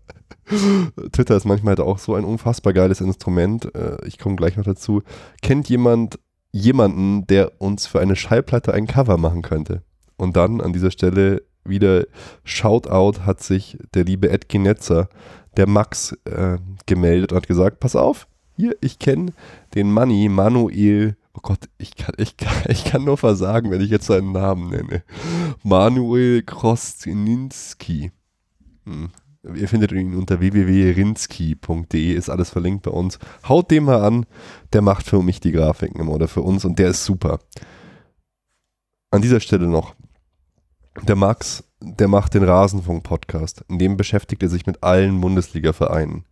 Twitter ist manchmal halt auch so ein unfassbar geiles Instrument. Äh, Ich komme gleich noch dazu. Kennt jemand jemanden, der uns für eine Schallplatte ein Cover machen könnte? Und dann an dieser Stelle wieder Shoutout hat sich der liebe Edkin Netzer, der Max, äh, gemeldet und hat gesagt, pass auf, Hier, ich kenne den Manni, Manuel, oh Gott, ich kann, ich, kann, ich kann nur versagen, wenn ich jetzt seinen Namen nenne. Manuel Kroszinski. Hm. Ihr findet ihn unter www.rinski.de, ist alles verlinkt bei uns. Haut den mal an, der macht für mich die Grafiken oder für uns und der ist super. An dieser Stelle noch, der Max, der macht den Rasenfunk-Podcast. In dem beschäftigt er sich mit allen Bundesliga-Vereinen.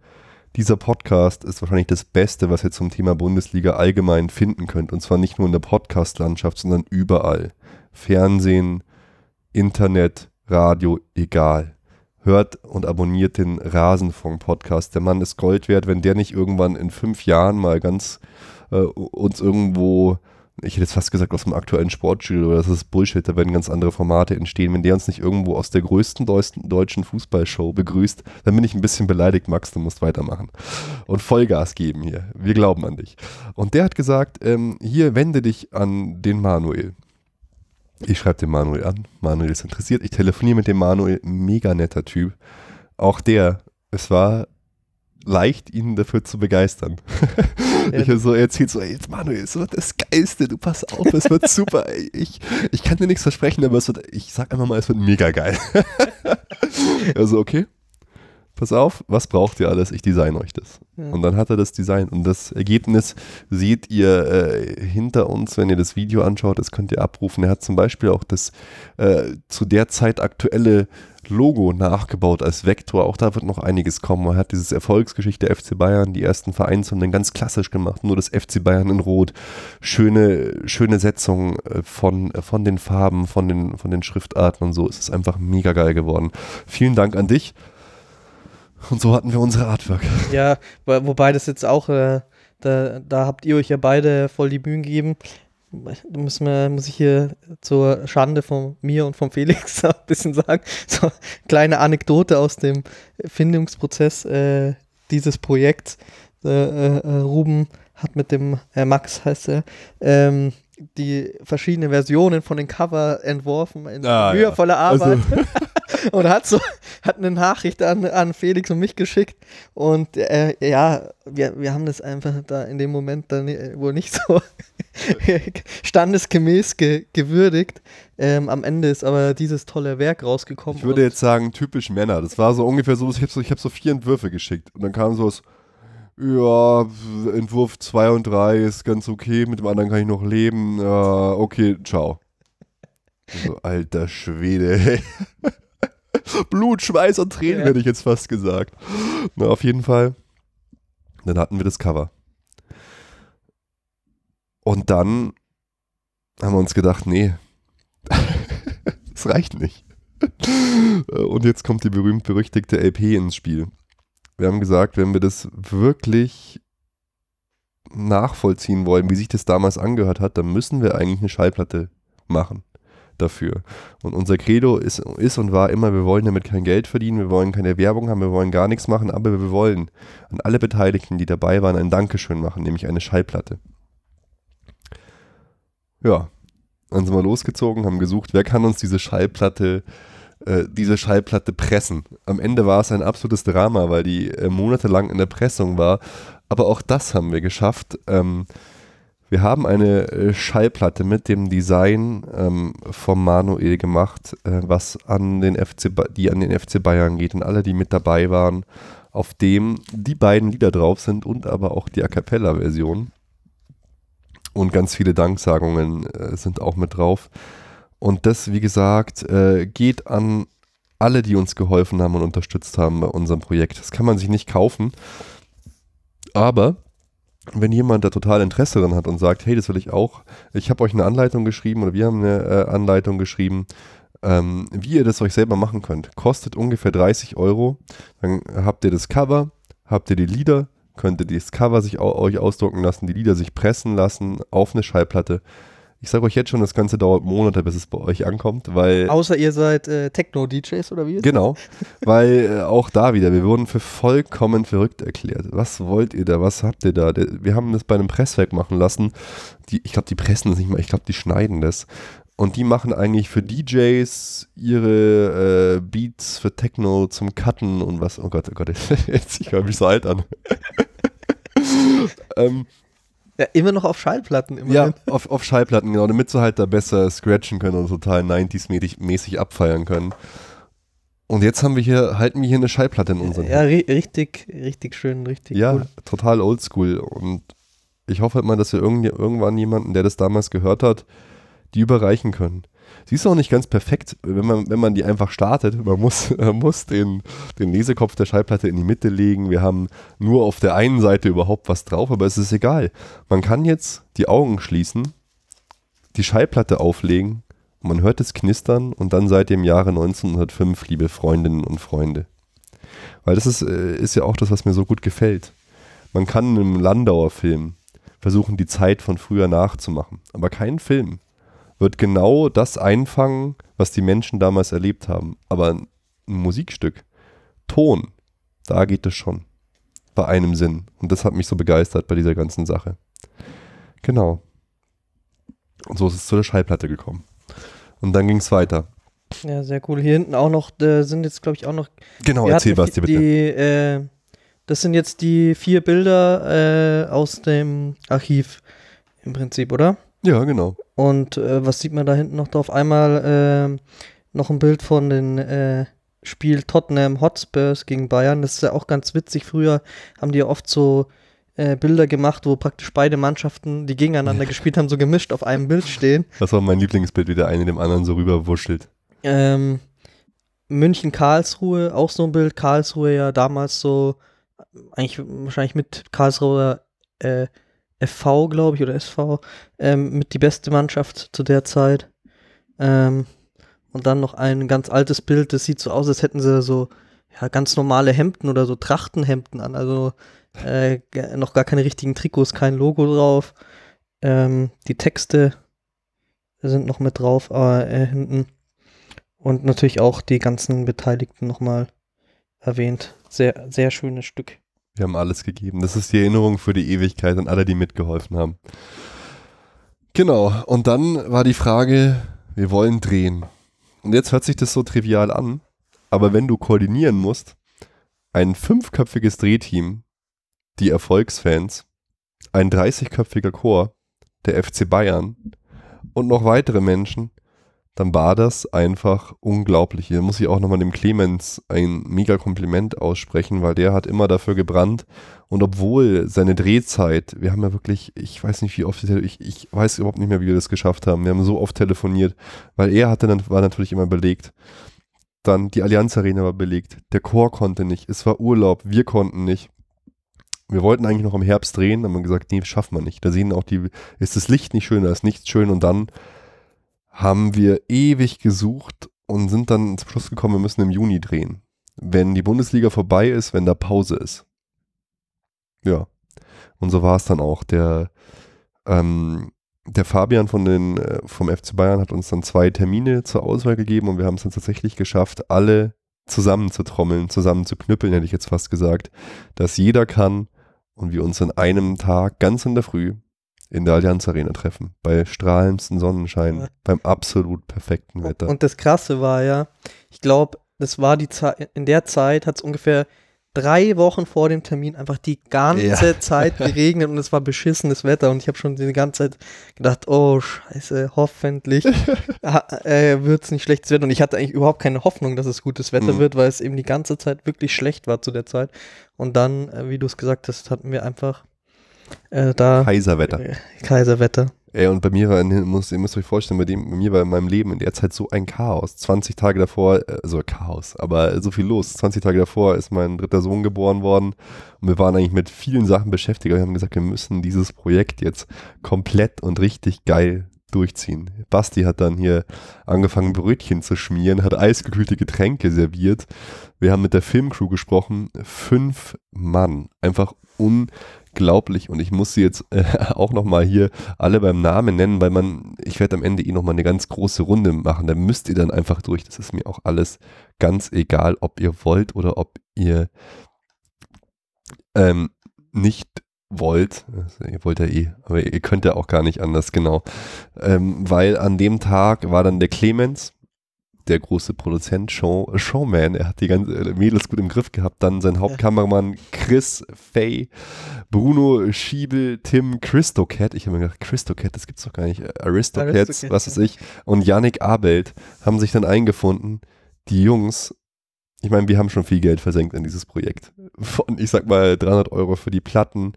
Dieser Podcast ist wahrscheinlich das Beste, was ihr zum Thema Bundesliga allgemein finden könnt. Und zwar nicht nur in der Podcast-Landschaft, sondern überall. Fernsehen, Internet, Radio, egal. Hört und abonniert den Rasenfunk-Podcast. Der Mann ist Gold wert, wenn der nicht irgendwann in fünf Jahren mal ganz äh, uns irgendwo ich hätte jetzt fast gesagt aus dem aktuellen Sportstudio, das ist Bullshit, da werden ganz andere Formate entstehen. Wenn der uns nicht irgendwo aus der größten deutschen Fußballshow begrüßt, dann bin ich ein bisschen beleidigt, Max, du musst weitermachen. Und Vollgas geben hier. Wir glauben an dich. Und der hat gesagt, ähm, hier wende dich an den Manuel. Ich schreibe den Manuel an. Manuel ist interessiert. Ich telefoniere mit dem Manuel. Mega netter Typ. Auch der, es war leicht, ihn dafür zu begeistern. Ja. Ich habe so erzählt, so, ey, Manuel, es wird das Geiste, du pass auf, es wird super. Ich, ich kann dir nichts versprechen, aber es wird, ich sag einfach mal, es wird mega geil. also, okay, pass auf, was braucht ihr alles? Ich design euch das. Ja. Und dann hat er das Design. Und das Ergebnis seht ihr äh, hinter uns, wenn ihr das Video anschaut, das könnt ihr abrufen. Er hat zum Beispiel auch das äh, zu der Zeit aktuelle Logo nachgebaut als Vektor. Auch da wird noch einiges kommen. Man hat dieses Erfolgsgeschichte der FC Bayern, die ersten Vereinshunden ganz klassisch gemacht. Nur das FC Bayern in Rot. Schöne, schöne Setzung äh, von, äh, von den Farben, von den, von den Schriftarten und so. Es ist einfach mega geil geworden. Vielen Dank an dich. Und so hatten wir unsere Artwork. Ja, wobei das jetzt auch, äh, da, da habt ihr euch ja beide voll die Mühen gegeben müssen wir, muss ich hier zur Schande von mir und von Felix ein bisschen sagen, so eine kleine Anekdote aus dem Findungsprozess äh, dieses Projekts. Äh, äh, Ruben hat mit dem, äh, Max heißt er, ähm, die verschiedenen Versionen von den Cover entworfen in ah, mühevoller ja. Arbeit. Also. und hat so hat eine Nachricht an, an Felix und mich geschickt und äh, ja, wir, wir haben das einfach da in dem Moment dann wohl nicht so standesgemäß ge gewürdigt. Ähm, am Ende ist aber dieses tolle Werk rausgekommen. Ich würde jetzt sagen, typisch Männer. Das war so ungefähr so, ich habe so, hab so vier Entwürfe geschickt und dann kam so was, ja, Entwurf 2 und 3 ist ganz okay, mit dem anderen kann ich noch leben. Ja, okay, ciao. So, alter Schwede. Blut, Schweiß und Tränen, ja. hätte ich jetzt fast gesagt. Na, auf jeden Fall. Dann hatten wir das Cover. Und dann haben wir uns gedacht, nee, das reicht nicht. Und jetzt kommt die berühmt-berüchtigte LP ins Spiel. Wir haben gesagt, wenn wir das wirklich nachvollziehen wollen, wie sich das damals angehört hat, dann müssen wir eigentlich eine Schallplatte machen dafür. Und unser Credo ist, ist und war immer, wir wollen damit kein Geld verdienen, wir wollen keine Werbung haben, wir wollen gar nichts machen, aber wir wollen an alle Beteiligten, die dabei waren, ein Dankeschön machen, nämlich eine Schallplatte. Ja, dann sind wir losgezogen, haben gesucht, wer kann uns diese Schallplatte äh, diese Schallplatte pressen. Am Ende war es ein absolutes Drama, weil die äh, monatelang in der Pressung war. Aber auch das haben wir geschafft. Ähm, wir haben eine äh, Schallplatte mit dem Design ähm, vom Manuel gemacht, äh, was an den FC, die an den FC Bayern geht und alle, die mit dabei waren, auf dem die beiden Lieder drauf sind und aber auch die A cappella-Version. Und ganz viele Danksagungen äh, sind auch mit drauf. Und das, wie gesagt, äh, geht an alle, die uns geholfen haben und unterstützt haben bei unserem Projekt. Das kann man sich nicht kaufen. Aber wenn jemand da total Interesse dran hat und sagt, hey, das will ich auch, ich habe euch eine Anleitung geschrieben oder wir haben eine äh, Anleitung geschrieben, ähm, wie ihr das euch selber machen könnt. Kostet ungefähr 30 Euro. Dann habt ihr das Cover, habt ihr die Lieder, könnt ihr das Cover sich euch ausdrucken lassen, die Lieder sich pressen lassen auf eine Schallplatte. Ich sage euch jetzt schon, das Ganze dauert Monate, bis es bei euch ankommt, weil. Außer ihr seid äh, Techno-DJs oder wie? Genau, weil äh, auch da wieder, wir wurden für vollkommen verrückt erklärt. Was wollt ihr da? Was habt ihr da? Wir haben das bei einem Presswerk machen lassen. Die, ich glaube, die pressen das nicht mal, ich glaube, die schneiden das. Und die machen eigentlich für DJs ihre äh, Beats für Techno zum Cutten und was. Oh Gott, oh Gott, jetzt ich höre mich so alt an. ähm, Ja, immer noch auf Schallplatten. ja, Immerhin. auf, auf Schallplatten, genau, damit sie halt da besser scratchen können und total 90s-mäßig mäßig abfeiern können. Und jetzt haben wir hier, halten wir hier eine Schallplatte in unseren Ja, ri richtig, richtig schön, richtig Ja, cool. total oldschool. Und ich hoffe halt mal, dass wir irgend, irgendwann jemanden, der das damals gehört hat, die überreichen können. Sie ist auch nicht ganz perfekt, wenn man, wenn man die einfach startet. Man muss, man muss den, den Lesekopf der Schallplatte in die Mitte legen. Wir haben nur auf der einen Seite überhaupt was drauf, aber es ist egal. Man kann jetzt die Augen schließen, die Schallplatte auflegen man hört es knistern und dann seit dem Jahre 1905, liebe Freundinnen und Freunde. Weil das ist, äh, ist ja auch das, was mir so gut gefällt. Man kann in einem Landauer Film versuchen, die Zeit von früher nachzumachen. Aber kein Film wird genau das einfangen, was die Menschen damals erlebt haben. Aber ein Musikstück, Ton, da geht es schon. Bei einem Sinn. Und das hat mich so begeistert bei dieser ganzen Sache. Genau. Und so ist es zu der Schallplatte gekommen. Und dann ging es weiter. Ja, sehr cool. Hier hinten auch noch, da sind jetzt, glaube ich, auch noch. Genau, erzähl was dir bitte. Die, äh, das sind jetzt die vier Bilder äh, aus dem Archiv im Prinzip, oder? Ja, genau. Und äh, was sieht man da hinten noch drauf? Einmal ähm, noch ein Bild von dem äh, Spiel Tottenham Hotspurs gegen Bayern. Das ist ja auch ganz witzig. Früher haben die ja oft so äh, Bilder gemacht, wo praktisch beide Mannschaften, die gegeneinander gespielt haben, so gemischt auf einem Bild stehen. Das war mein Lieblingsbild, wie der eine dem anderen so rüberwurschtelt. Ähm, München-Karlsruhe, auch so ein Bild. Karlsruhe ja damals so, eigentlich wahrscheinlich mit Karlsruher äh, FV, glaube ich, oder SV, ähm, mit die beste Mannschaft zu der Zeit. Ähm, und dann noch ein ganz altes Bild, das sieht so aus, als hätten sie so ja, ganz normale Hemden oder so Trachtenhemden an, also äh, noch gar keine richtigen Trikots, kein Logo drauf. Ähm, die Texte sind noch mit drauf, äh, hinten. Und natürlich auch die ganzen Beteiligten nochmal erwähnt. Sehr, sehr schönes Stück. Wir haben alles gegeben. Das ist die Erinnerung für die Ewigkeit an alle, die mitgeholfen haben. Genau. Und dann war die Frage, wir wollen drehen. Und jetzt hört sich das so trivial an, aber wenn du koordinieren musst, ein fünfköpfiges Drehteam, die Erfolgsfans, ein 30-köpfiger Chor, der FC Bayern und noch weitere Menschen, dann war das einfach unglaublich. Hier muss ich auch nochmal dem Clemens ein mega Kompliment aussprechen, weil der hat immer dafür gebrannt. Und obwohl seine Drehzeit, wir haben ja wirklich, ich weiß nicht wie oft, ich, ich weiß überhaupt nicht mehr, wie wir das geschafft haben. Wir haben so oft telefoniert, weil er hatte dann, war natürlich immer belegt. Dann die Allianz Arena war belegt, der Chor konnte nicht, es war Urlaub, wir konnten nicht. Wir wollten eigentlich noch im Herbst drehen, haben gesagt, nee, schaffen wir nicht. Da sehen auch die, ist das Licht nicht schön, da ist nichts schön und dann haben wir ewig gesucht und sind dann zum Schluss gekommen, wir müssen im Juni drehen. Wenn die Bundesliga vorbei ist, wenn da Pause ist. Ja. Und so war es dann auch. Der, ähm, der Fabian von den, äh, vom FC Bayern hat uns dann zwei Termine zur Auswahl gegeben und wir haben es dann tatsächlich geschafft, alle zusammen zu trommeln, zusammen zu knüppeln, hätte ich jetzt fast gesagt, dass jeder kann und wir uns in einem Tag ganz in der Früh in der Allianz Arena treffen. Bei strahlendsten Sonnenschein, Ja. beim absolut perfekten Wetter. Und das Krasse war ja, ich glaube, das war die Zeit, in der Zeit hat es ungefähr drei Wochen vor dem Termin einfach die ganze Ja. Zeit geregnet und es war beschissenes Wetter und ich habe schon die ganze Zeit gedacht, oh scheiße, hoffentlich äh, wird es nicht schlechtes Wetter und ich hatte eigentlich überhaupt keine Hoffnung, dass es gutes Wetter Mhm. wird, weil es eben die ganze Zeit wirklich schlecht war zu der Zeit und dann, äh, wie du es gesagt hast, hatten wir einfach äh, da Kaiserwetter. äh, Kaiserwetter. Ey, und bei mir war, ihr müsst, ihr müsst euch vorstellen, bei, dem, bei mir war in meinem Leben in der Zeit so ein Chaos. 20 Tage davor, also Chaos, aber so viel los. 20 Tage davor ist mein dritter Sohn geboren worden und wir waren eigentlich mit vielen Sachen beschäftigt. Wir haben gesagt, wir müssen dieses Projekt jetzt komplett und richtig geil durchziehen. Basti hat dann hier angefangen, Brötchen zu schmieren, hat eisgekühlte Getränke serviert. Wir haben mit der Filmcrew gesprochen. Fünf Mann. Einfach unglaublich. Und ich muss sie jetzt äh, auch nochmal hier alle beim Namen nennen, weil man, ich werde am Ende eh nochmal eine ganz große Runde machen. Da müsst ihr dann einfach durch. Das ist mir auch alles ganz egal, ob ihr wollt oder ob ihr ähm, nicht wollt. Also, ihr wollt ja eh, aber ihr könnt ja auch gar nicht anders, genau. Ähm, weil an dem Tag war dann der Clemens, der große Produzent Show, Showman, er hat die ganze äh, Mädels gut im Griff gehabt. Dann sein Hauptkameramann Chris Fay, Bruno Schiebel, Tim Christocat. Ich habe mir gedacht, Christocat, das gibt's doch gar nicht. Aristocats, Aristocats, was weiß ich. Und Yannick Abelt haben sich dann eingefunden. Die Jungs, ich meine, wir haben schon viel Geld versenkt in dieses Projekt. Von, ich sag mal, 300 Euro für die Platten,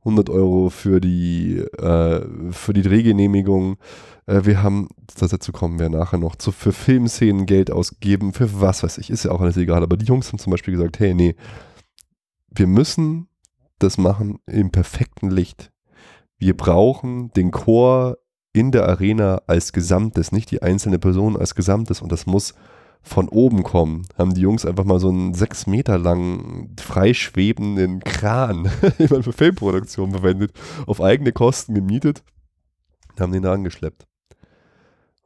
100 Euro für die, äh, für die Drehgenehmigung. Äh, wir haben, dazu kommen wir nachher noch, zu, für Filmszenen Geld ausgeben, für was weiß ich, ist ja auch alles egal. Aber die Jungs haben zum Beispiel gesagt, hey, nee, wir müssen das machen im perfekten Licht. Wir brauchen den Chor in der Arena als Gesamtes, nicht die einzelne Person als Gesamtes. Und das muss von oben kommen, haben die Jungs einfach mal so einen sechs Meter langen, freischwebenden Kran, den man für Filmproduktion verwendet, auf eigene Kosten gemietet, haben den da angeschleppt.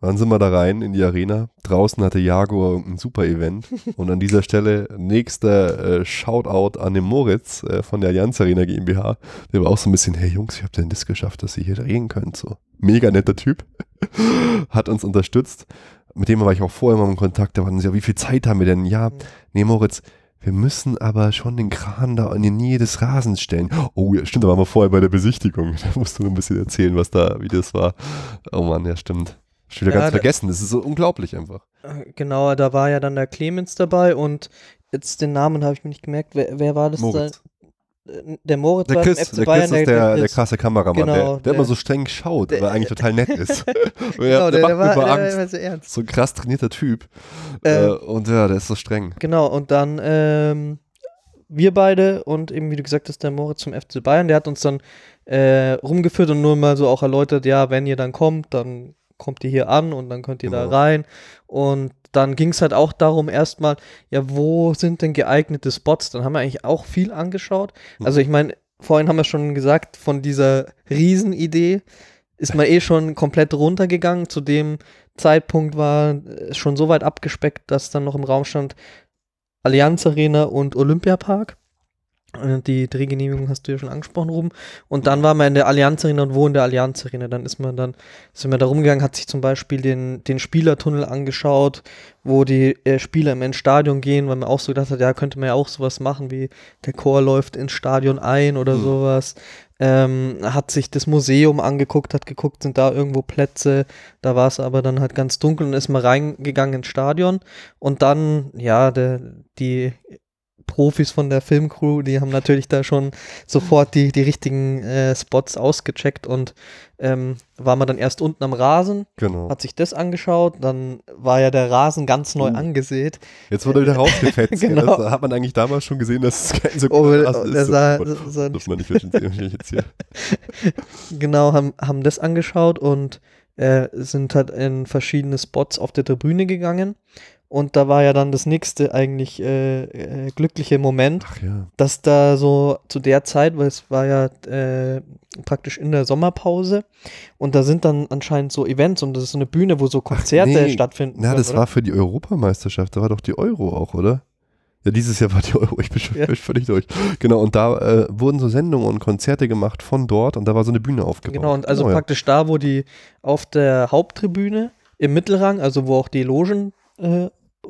Dann sind wir da rein in die Arena. Draußen hatte Jaguar ein super Event. Und an dieser Stelle nächster äh, Shoutout an den Moritz äh, von der Allianz Arena GmbH. Der war auch so ein bisschen, hey Jungs, wie habt ihr denn das geschafft, dass ihr hier drehen könnt? So, mega netter Typ. Hat uns unterstützt. Mit dem war ich auch vorher mal in Kontakt. Da waren sie ja, wie viel Zeit haben wir denn? Ja, nee, Moritz, wir müssen aber schon den Kran da in die Nähe des Rasens stellen. Oh, ja, stimmt, da waren wir vorher bei der Besichtigung. Da musst du ein bisschen erzählen, was da, wie das war. Oh Mann, ja, stimmt. Schon wieder Ja, ganz vergessen. Das ist so unglaublich einfach. Äh, Genau, da war ja dann der Clemens dabei und jetzt den Namen habe ich mir nicht gemerkt. Wer, wer war das? Moritz. Der Moritz Der Chris, FC der Bayern. Chris ist der, der Chris. krasse Kameramann, Genau, der, der, der- immer so streng schaut, aber der- eigentlich total nett ist. Genau, der, der, der, war, der war Angst. sehr ernst. So ein krass trainierter Typ. Ähm, äh, und ja, der ist so streng. Genau, und dann ähm, wir beide und eben, wie du gesagt hast, der Moritz zum FC Bayern, der hat uns dann äh, rumgeführt und nur mal so auch erläutert, ja, wenn ihr dann kommt, dann kommt ihr hier an und dann könnt ihr Genau. da rein. Und dann ging es halt auch darum, erstmal, ja, wo sind denn geeignete Spots? Dann haben wir eigentlich auch viel angeschaut. Mhm. Also ich meine, vorhin haben wir schon gesagt, von dieser Riesenidee ist man eh schon komplett runtergegangen. Zu dem Zeitpunkt war es schon so weit abgespeckt, dass dann noch im Raum stand Allianz Arena und Olympiapark. Äh, Die Drehgenehmigung hast du ja schon angesprochen, Ruben. Und dann war man in der Allianz Arena und wo in der Allianz Arena? Dann ist man dann, sind wir da rumgegangen, hat sich zum Beispiel den, den Spielertunnel angeschaut, wo die äh, Spieler im Stadion gehen, weil man auch so gedacht hat, ja, könnte man ja auch sowas machen, wie der Chor läuft ins Stadion ein oder Hm. sowas. Ähm, hat sich das Museum angeguckt, hat geguckt, sind da irgendwo Plätze. Da war es aber dann halt ganz dunkel und ist mal reingegangen ins Stadion. Und dann, ja, der, die Profis von der Filmcrew, die haben natürlich da schon sofort die, die richtigen äh, Spots ausgecheckt und ähm, war man dann erst unten am Rasen, Genau. hat sich das angeschaut, dann war ja der Rasen ganz neu Uh. angesät. Jetzt wurde er wieder rausgefetzt. Genau. das hat man eigentlich damals schon gesehen, dass es kein so Oh, guter oh, Rasen ist. sah- So, das sah Darf man nicht jetzt hier. Genau, haben, haben das angeschaut und äh, sind halt in verschiedene Spots auf der Tribüne gegangen. Und da war ja dann das nächste eigentlich äh, äh, glückliche Moment, Ach ja. dass da so zu der Zeit, weil es war ja äh, praktisch in der Sommerpause und da sind dann anscheinend so Events und das ist so eine Bühne, wo so Konzerte nee. stattfinden. Na, sollen, das oder? war für die Europameisterschaft. Da war doch die Euro auch, oder? Ja, dieses Jahr war die Euro. Ich bin Ja. völlig durch. Genau, und da äh, wurden so Sendungen und Konzerte gemacht von dort und da war so eine Bühne aufgebaut. Genau, und also ja. praktisch da, wo die auf der Haupttribüne im Mittelrang, also wo auch die Logen äh,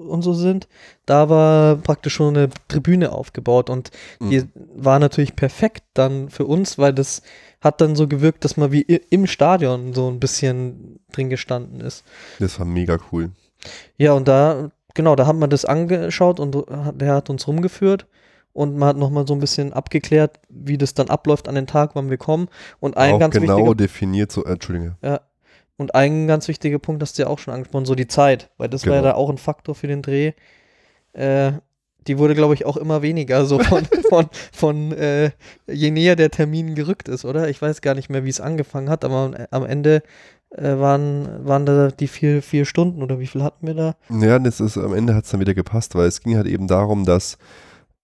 und so sind, da war praktisch schon eine Tribüne aufgebaut und die Mhm. war natürlich perfekt dann für uns, weil das hat dann so gewirkt, dass man wie im Stadion so ein bisschen drin gestanden ist. Das war mega cool. Ja, und da, genau, da haben wir das angeschaut und hat- der hat uns rumgeführt und man hat nochmal so ein bisschen abgeklärt, wie das dann abläuft an den Tag, wann wir kommen. Und ein auch ganz genau definiert, so, äh, Entschuldige. ja. Und ein ganz wichtiger Punkt hast du ja auch schon angesprochen, so die Zeit, weil das war ja Genau. da auch ein Faktor für den Dreh. Äh, die wurde, glaube ich, auch immer weniger, so von, von, von äh, je näher der Termin gerückt ist, oder? Ich weiß gar nicht mehr, wie es angefangen hat, aber am- am Ende äh, waren, waren da die vier, vier Stunden oder wie viel hatten wir da? Ja, das ist, am Ende hat es dann wieder gepasst, weil es ging halt eben darum, dass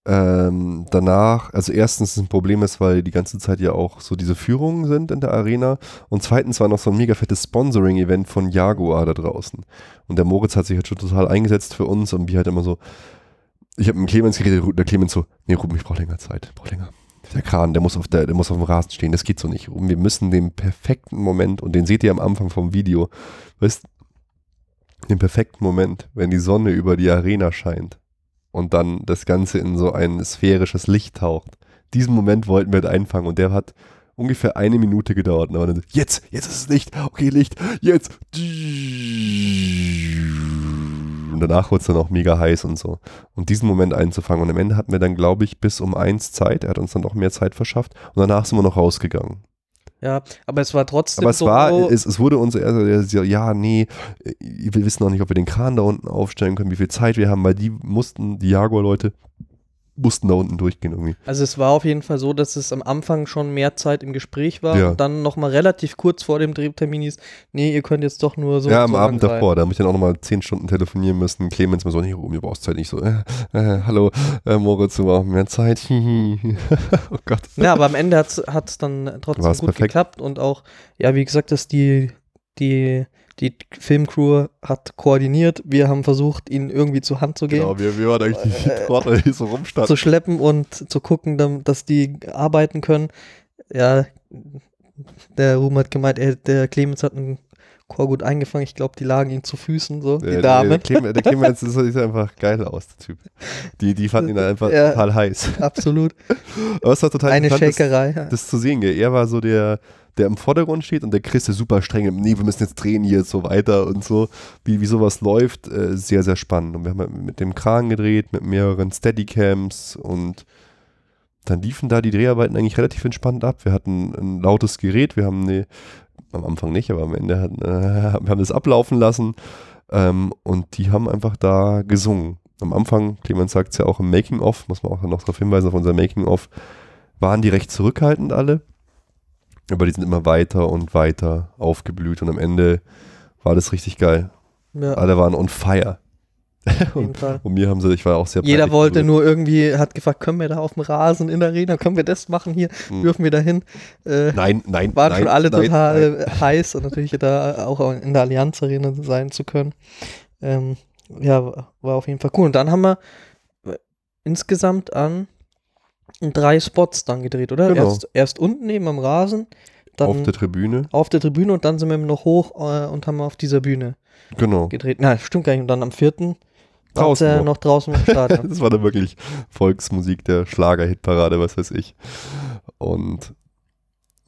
ähm, danach, also erstens ein Problem ist, weil die ganze Zeit ja auch so diese Führungen sind in der Arena und zweitens war noch so ein mega fettes Sponsoring-Event von Jaguar da draußen. Und der Moritz hat sich halt schon total eingesetzt für uns und wir halt immer so, ich habe mit Clemens geredet, der Clemens so, nee Ruben, ich brauche länger Zeit, ich brauche länger. Der Kran, der muss, auf der, der muss auf dem Rasen stehen, das geht so nicht. Ruben, wir müssen den perfekten Moment, und den seht ihr am Anfang vom Video, weißt den perfekten Moment, wenn die Sonne über die Arena scheint und dann das Ganze in so ein sphärisches Licht taucht. Diesen Moment wollten wir halt einfangen und der hat ungefähr eine Minute gedauert. Und dann, jetzt, jetzt ist es Licht, okay, Licht, jetzt. Und danach wurde es dann auch mega heiß und so. Und diesen Moment einzufangen. Und am Ende hatten wir dann, glaube ich, bis um eins Zeit. Er hat uns dann noch mehr Zeit verschafft. Und danach sind wir noch rausgegangen. Ja, aber es war trotzdem Aber es so. war, es, es wurde uns erst, ja, nee, wir wissen noch nicht, ob wir den Kran da unten aufstellen können, wie viel Zeit wir haben, weil die mussten, die Jaguar-Leute, mussten da unten durchgehen irgendwie. Also es war auf jeden Fall so, dass es am Anfang schon mehr Zeit im Gespräch war Ja. und dann nochmal relativ kurz vor dem Drehtermin hieß, nee, ihr könnt jetzt doch nur so ja, am so Abend davor, da habe ich dann auch nochmal zehn Stunden telefonieren müssen. Clemens mir so, nee, Ruben, du brauchst Zeit nicht so. Äh, äh, hallo, äh, Moritz, du brauchst mehr Zeit. oh Gott. Ja, aber am Ende hat es dann trotzdem War's gut perfekt. geklappt und auch, ja, wie gesagt, dass die, die, die Filmcrew hat koordiniert. Wir haben versucht, ihn irgendwie zur Hand zu gehen, Genau, wir, wir waren eigentlich die Äh, Trottel, die so rumstanden. zu schleppen und zu gucken, dass die arbeiten können. Ja, der Ruhm hat gemeint, er, der Clemens hat einen Chor gut eingefangen. Ich glaube, die lagen ihm zu Füßen, so, die Der- Dame. Der, Clemens, der Clemens ist, sieht einfach geil aus, der Typ. Die, die fanden ihn einfach Ja. total heiß. Absolut. Aber es war total Eine interessant, das- Shakerei. das zu sehen, gell? Er war so der, der im Vordergrund steht und der Chris ist super streng. Nee, wir müssen jetzt drehen hier so weiter und so. Wie, wie sowas läuft, äh, sehr, sehr spannend. Und wir haben halt mit dem Kran gedreht, mit mehreren Steadycams und dann liefen da die Dreharbeiten eigentlich relativ entspannt ab. Wir hatten ein lautes Gerät, wir haben eine, am Anfang nicht, aber am Ende hatten, äh, wir haben das ablaufen lassen ähm, und die haben einfach da gesungen. Am Anfang, Clemens sagt es ja auch im Making-of, muss man auch noch darauf hinweisen, auf unser Making-of, waren die recht zurückhaltend alle. Aber die sind immer weiter und weiter aufgeblüht und am Ende war das richtig geil. Ja, Alle waren on fire. Fall. Und mir haben sie, ich war auch sehr Jeder wollte berührt. nur irgendwie, hat gefragt, können wir da auf dem Rasen in der Arena, können wir das machen hier, Hm. dürfen wir da hin? Äh, Nein, nein, waren nein, schon alle nein, total nein. heiß und natürlich da auch in der Allianz Arena sein zu können. Ähm, ja, war auf jeden Fall cool. Und dann haben wir äh, insgesamt an drei Spots dann gedreht, oder? Genau. Erst, erst unten neben am Rasen, dann Auf der Tribüne, auf der Tribüne und dann sind wir noch hoch äh, und haben auf dieser Bühne genau. gedreht. Na, stimmt gar nicht. Und dann am vierten Draußen er noch. noch draußen im Stadion. Das war dann wirklich Volksmusik der Schlager-Hitparade, was weiß ich. Und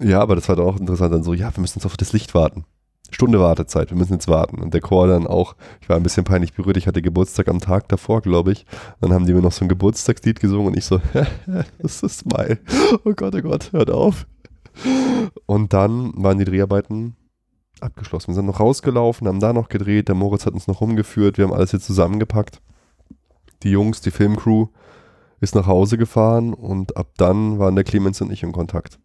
ja, aber das war dann auch interessant, dann so, ja, wir müssen jetzt auf das Licht warten. Stunde Wartezeit, wir müssen jetzt warten. Und der Chor dann auch, ich war ein bisschen peinlich berührt, ich hatte Geburtstag am Tag davor, glaube ich. Dann haben die mir noch so ein Geburtstagslied gesungen und ich so, das ist Smile. Oh Gott, oh Gott, hört auf. Und dann waren die Dreharbeiten abgeschlossen. Wir sind noch rausgelaufen, haben da noch gedreht, der Moritz hat uns noch rumgeführt, wir haben alles jetzt zusammengepackt. Die Jungs, die Filmcrew ist nach Hause gefahren und ab dann waren der Clemens und ich in Kontakt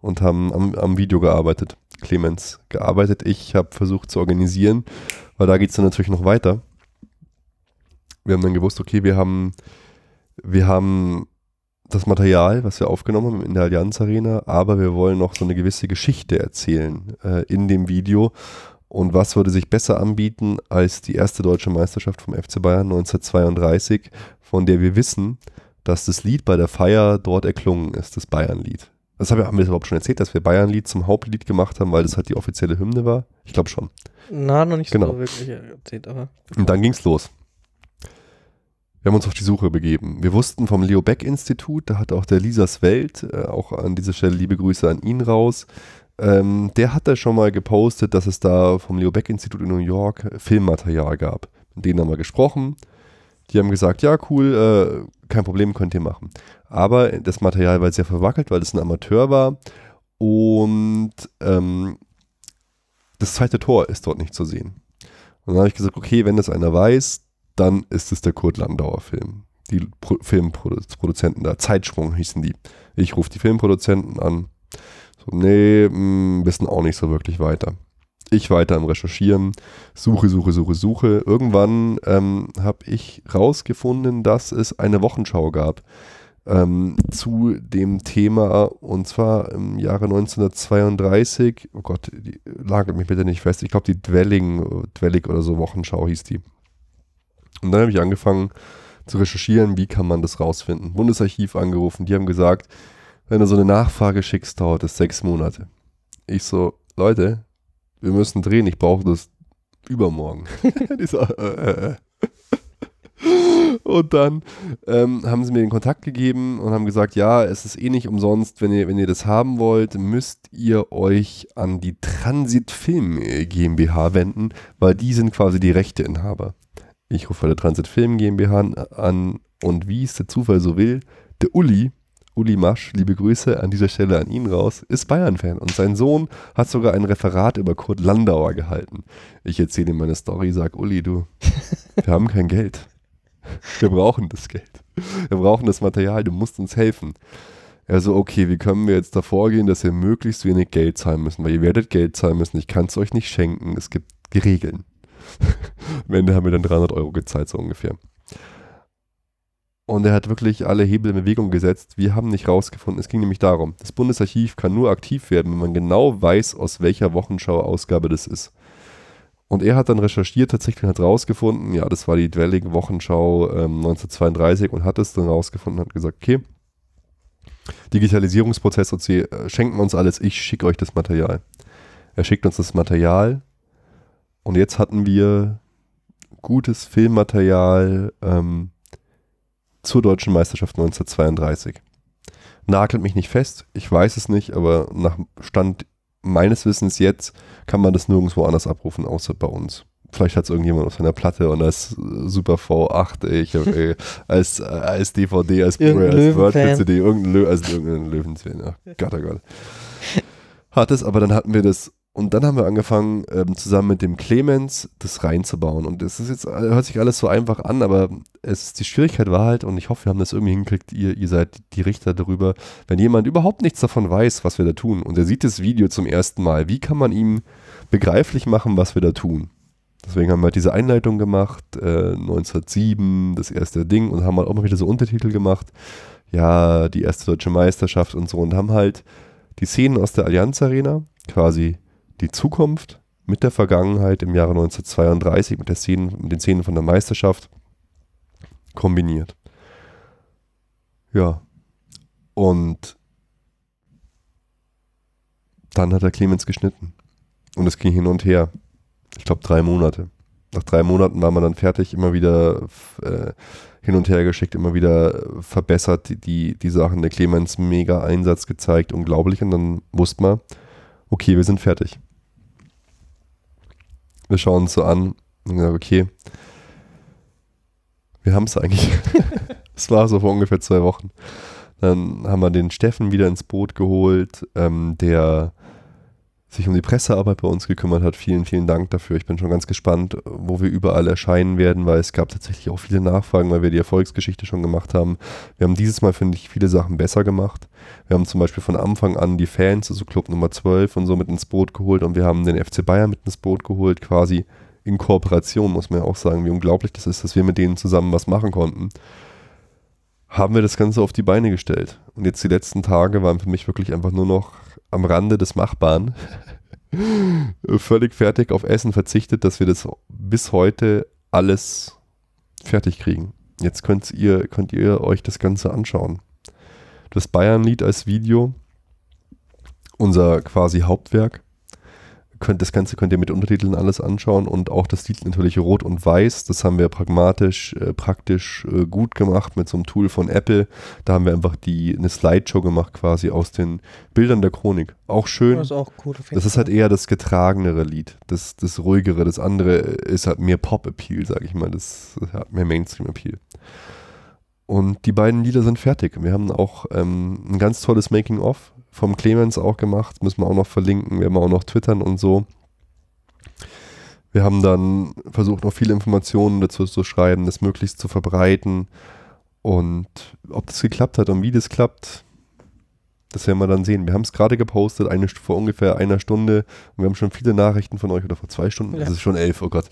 und haben am, am Video gearbeitet. Clemens gearbeitet, ich habe versucht zu organisieren, weil da geht es dann natürlich noch weiter. Wir haben dann gewusst, okay, wir haben, wir haben das Material, was wir aufgenommen haben in der Allianz Arena, aber wir wollen noch so eine gewisse Geschichte erzählen äh, in dem Video. Und was würde sich besser anbieten als die erste deutsche Meisterschaft vom FC Bayern 1932, von der wir wissen, dass das Lied bei der Feier dort erklungen ist, das Bayern-Lied. Das haben wir, haben wir das überhaupt schon erzählt, dass wir Bayern-Lied zum Hauptlied gemacht haben, weil das halt die offizielle Hymne war? Ich glaube schon. Na, noch nicht Genau. so wirklich erzählt, aber. Und dann ging's los. Wir haben uns auf die Suche begeben. Wir wussten vom Leo Beck Institut, da hat auch der Lisas Welt, äh, auch an dieser Stelle liebe Grüße an ihn raus. Ähm, der hat da schon mal gepostet, dass es da vom Leo Beck Institut in New York Filmmaterial gab. Mit denen haben wir gesprochen. Die haben gesagt, ja cool, äh, kein Problem, könnt ihr machen. Aber das Material war sehr verwackelt, weil es ein Amateur war. Und ähm, das zweite Tor ist dort nicht zu sehen. Und dann habe ich gesagt, okay, wenn das einer weiß, dann ist es der Kurt Landauer Film. Die Pro Filmproduzenten da, Zeitsprung hießen die. Ich rufe die Filmproduzenten an. So, nee, mh, wissen auch nicht so wirklich weiter. Ich weiter am Recherchieren, suche, suche, suche, suche. Irgendwann ähm, habe ich rausgefunden, dass es eine Wochenschau gab ähm, zu dem Thema und zwar im Jahre 1932. Oh Gott, die, lagert mich bitte nicht fest. Ich glaube, die Dwelling, Dwellig oder so Wochenschau hieß die. Und dann habe ich angefangen zu recherchieren, wie kann man das rausfinden. Bundesarchiv angerufen, die haben gesagt, wenn du so eine Nachfrage schickst, dauert es sechs Monate. Ich so, Leute, wir müssen drehen, ich brauche das übermorgen. die so, äh, äh, äh. Und dann ähm, haben sie mir den Kontakt gegeben und haben gesagt, ja, es ist eh nicht umsonst, wenn ihr, wenn ihr das haben wollt, müsst ihr euch an die Transit Film GmbH wenden, weil die sind quasi die Rechteinhaber. Ich rufe bei der Transit Film GmbH an und wie es der Zufall so will, der Uli, Uli Masch, liebe Grüße an dieser Stelle an ihn raus, ist Bayern-Fan und sein Sohn hat sogar ein Referat über Kurt Landauer gehalten. Ich erzähle ihm meine Story, sag Uli, du, wir haben kein Geld. Wir brauchen das Geld. Wir brauchen das Material, du musst uns helfen. Er so, okay, wie können wir jetzt davor gehen, dass wir möglichst wenig Geld zahlen müssen, weil ihr werdet Geld zahlen müssen, ich kann es euch nicht schenken, es gibt Regeln. Am Ende haben wir dann 300 Euro gezahlt, so ungefähr. Und er hat wirklich alle Hebel in Bewegung gesetzt. Wir haben nicht rausgefunden, es ging nämlich darum, das Bundesarchiv kann nur aktiv werden, wenn man genau weiß, aus welcher Wochenschau-Ausgabe das ist. Und er hat dann recherchiert, tatsächlich hat rausgefunden, ja, das war die Dwelling Wochenschau ähm, 1932 und hat es dann rausgefunden und hat gesagt, okay, Digitalisierungsprozess und sie äh, schenken uns alles, ich schicke euch das Material. Er schickt uns das Material und jetzt hatten wir gutes Filmmaterial ähm, zur deutschen Meisterschaft 1932. Nagelt mich nicht fest, ich weiß es nicht, aber nach Stand meines Wissens jetzt kann man das nirgendwo anders abrufen, außer bei uns. Vielleicht hat es irgendjemand auf seiner Platte und als Super V8, ey, ich hab, ey, als, äh, als DVD, als Blu-ray, als Word-CD, irgendein, Lö also irgendein Löwensfan, ja. Gott, oh Gott. Hat es, aber dann hatten wir das und dann haben wir angefangen, ähm, zusammen mit dem Clemens das reinzubauen. Und das ist jetzt, hört sich alles so einfach an, aber es, die Schwierigkeit war halt, und ich hoffe, wir haben das irgendwie hingekriegt, ihr, ihr seid die Richter darüber, wenn jemand überhaupt nichts davon weiß, was wir da tun, und er sieht das Video zum ersten Mal, wie kann man ihm begreiflich machen, was wir da tun? Deswegen haben wir halt diese Einleitung gemacht, äh, 1907, das erste Ding, und haben halt auch mal wieder so Untertitel gemacht. Ja, die erste deutsche Meisterschaft und so, und haben halt die Szenen aus der Allianz Arena quasi die Zukunft mit der Vergangenheit im Jahre 1932, mit, der Szenen, mit den Szenen von der Meisterschaft kombiniert. Ja. Und dann hat der Clemens geschnitten. Und es ging hin und her. Ich glaube, drei Monate. Nach drei Monaten war man dann fertig, immer wieder äh, hin und her geschickt, immer wieder verbessert die, die, die Sachen. Der Clemens mega Einsatz gezeigt, unglaublich. Und dann wusste man, okay, wir sind fertig. Wir schauen uns so an und sagen, okay, wir haben es eigentlich. Es war so vor ungefähr zwei Wochen. Dann haben wir den Steffen wieder ins Boot geholt, ähm, der sich um die Pressearbeit bei uns gekümmert hat. Vielen, vielen Dank dafür. Ich bin schon ganz gespannt, wo wir überall erscheinen werden, weil es gab tatsächlich auch viele Nachfragen, weil wir die Erfolgsgeschichte schon gemacht haben. Wir haben dieses Mal, finde ich, viele Sachen besser gemacht. Wir haben zum Beispiel von Anfang an die Fans, also Club Nummer 12 und so mit ins Boot geholt und wir haben den FC Bayern mit ins Boot geholt, quasi in Kooperation, muss man ja auch sagen, wie unglaublich das ist, dass wir mit denen zusammen was machen konnten. Haben wir das Ganze auf die Beine gestellt. Und jetzt die letzten Tage waren für mich wirklich einfach nur noch am Rande des Machbaren völlig fertig auf Essen verzichtet, dass wir das bis heute alles fertig kriegen. Jetzt könnt ihr, könnt ihr euch das Ganze anschauen. Das Bayern-Lied als Video, unser quasi Hauptwerk, könnt, das Ganze könnt ihr mit Untertiteln alles anschauen und auch das Lied natürlich rot und weiß. Das haben wir pragmatisch, äh, praktisch äh, gut gemacht mit so einem Tool von Apple. Da haben wir einfach die, eine Slideshow gemacht quasi aus den Bildern der Chronik. Auch schön. Das ist auch cool. Das ist halt eher das getragenere Lied, das, das ruhigere. Das andere ist halt mehr Pop-Appeal, sag ich mal. Das, hat mehr Mainstream-Appeal. Und die beiden Lieder sind fertig. Wir haben auch ähm, ein ganz tolles Making-of vom Clemens auch gemacht. Müssen wir auch noch verlinken. Wir haben auch noch twittern und so. Wir haben dann versucht, noch viele Informationen dazu zu schreiben, das möglichst zu verbreiten. Und ob das geklappt hat und wie das klappt, das werden wir dann sehen. Wir haben es gerade gepostet, eine, vor ungefähr einer Stunde. Und wir haben schon viele Nachrichten von euch, oder vor zwei Stunden. Ja. Das ist schon elf, oh Gott.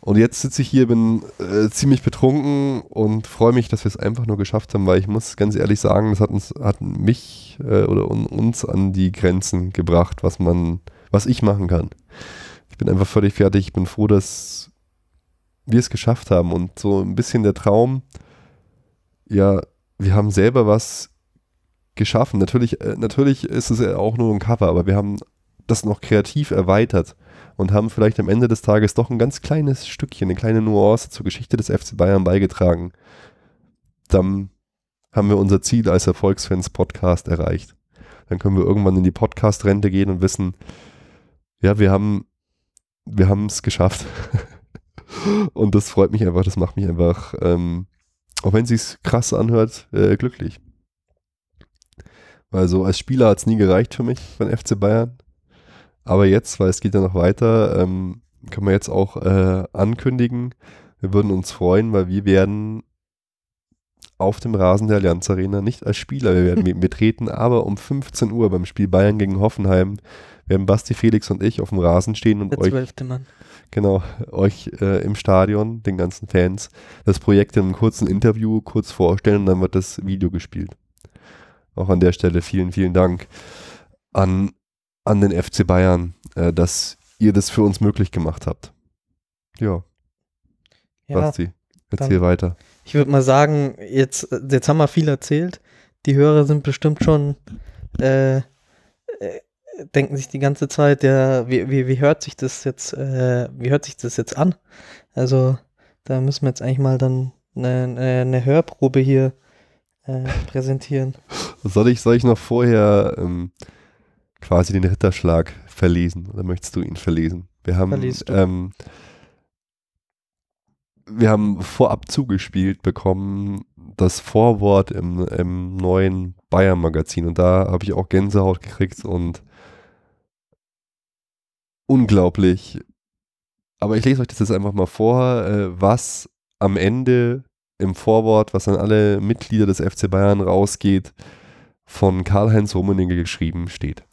und jetzt sitze ich hier, bin äh, ziemlich betrunken und freue mich, dass wir es einfach nur geschafft haben, weil ich muss ganz ehrlich sagen, das hat, uns, hat mich äh, oder un, uns an die Grenzen gebracht, was man, was ich machen kann. Ich bin einfach völlig fertig. Ich bin froh, dass wir es geschafft haben. Und so ein bisschen der Traum, ja, wir haben selber was geschaffen. Natürlich, äh, natürlich ist es ja auch nur ein Cover, aber wir haben das noch kreativ erweitert und haben vielleicht am Ende des Tages doch ein ganz kleines Stückchen, eine kleine Nuance zur Geschichte des FC Bayern beigetragen, dann haben wir unser Ziel als Erfolgsfans-Podcast erreicht. Dann können wir irgendwann in die Podcast-Rente gehen und wissen, ja, wir haben wir es geschafft. und das freut mich einfach, das macht mich einfach, ähm, auch wenn es sich krass anhört, äh, glücklich. Weil so als Spieler hat es nie gereicht für mich beim FC Bayern. Aber jetzt, weil es geht ja noch weiter, ähm, können wir jetzt auch äh, ankündigen, wir würden uns freuen, weil wir werden auf dem Rasen der Allianz Arena nicht als Spieler, wir werden betreten, aber um 15 Uhr beim Spiel Bayern gegen Hoffenheim werden Basti, Felix und ich auf dem Rasen stehen und Der euch, genau, euch äh, im Stadion, den ganzen Fans, das Projekt in einem kurzen Interview kurz vorstellen und dann wird das Video gespielt. Auch an der Stelle vielen, vielen Dank an, an den FC Bayern, äh, dass ihr das für uns möglich gemacht habt. Ja, Ja, Basti, erzähl weiter. ich würde mal sagen, jetzt, jetzt haben wir viel erzählt. Die Hörer sind bestimmt schon, äh, äh, denken sich die ganze Zeit, ja, wie, wie, wie hört sich das jetzt, äh, wie hört sich das jetzt an? Also, da müssen wir jetzt eigentlich mal dann eine, eine, eine Hörprobe hier äh, präsentieren. Soll ich, soll ich noch vorher ähm, quasi den Ritterschlag verlesen oder möchtest du ihn verlesen? Wir haben, ähm, wir haben vorab zugespielt bekommen das Vorwort im, im neuen Bayern-Magazin und da habe ich auch Gänsehaut gekriegt und unglaublich. Aber ich lese euch das jetzt einfach mal vor, äh, was am Ende im Vorwort, was an alle Mitglieder des FC Bayern rausgeht, von Karl-Heinz Rummenigge geschrieben steht.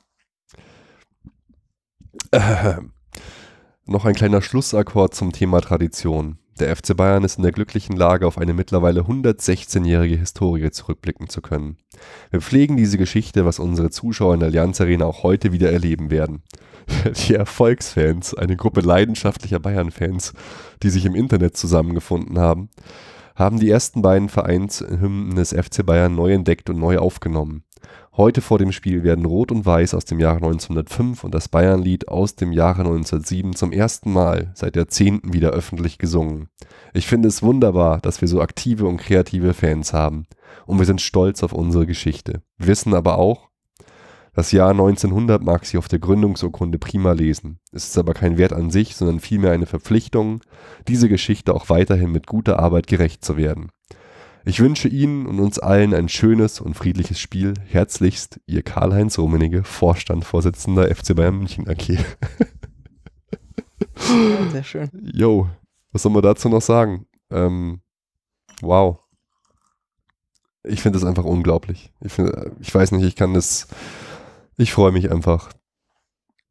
Ähm, noch ein kleiner Schlussakkord zum Thema Tradition. Der FC Bayern ist in der glücklichen Lage, auf eine mittlerweile 116-jährige Historie zurückblicken zu können. Wir pflegen diese Geschichte, was unsere Zuschauer in der Allianz Arena auch heute wieder erleben werden. Die Erfolgsfans, eine Gruppe leidenschaftlicher Bayern-Fans, die sich im Internet zusammengefunden haben, haben die ersten beiden Vereinshymnen des FC Bayern neu entdeckt und neu aufgenommen. Heute vor dem Spiel werden Rot und Weiß aus dem Jahre 1905 und das Bayernlied aus dem Jahre 1907 zum ersten Mal seit Jahrzehnten wieder öffentlich gesungen. Ich finde es wunderbar, dass wir so aktive und kreative Fans haben. Und wir sind stolz auf unsere Geschichte. Wir wissen aber auch, das Jahr 1900 mag sich auf der Gründungsurkunde prima lesen. Es ist aber kein Wert an sich, sondern vielmehr eine Verpflichtung, diese Geschichte auch weiterhin mit guter Arbeit gerecht zu werden. Ich wünsche Ihnen und uns allen ein schönes und friedliches Spiel. Herzlichst, Ihr Karl-Heinz Rummenigge, Vorstandvorsitzender FC Bayern München AG. Ja, sehr schön. Yo, was soll man dazu noch sagen? Ähm, wow. Ich finde das einfach unglaublich. Ich, find, ich weiß nicht, ich kann das. Ich freue mich einfach.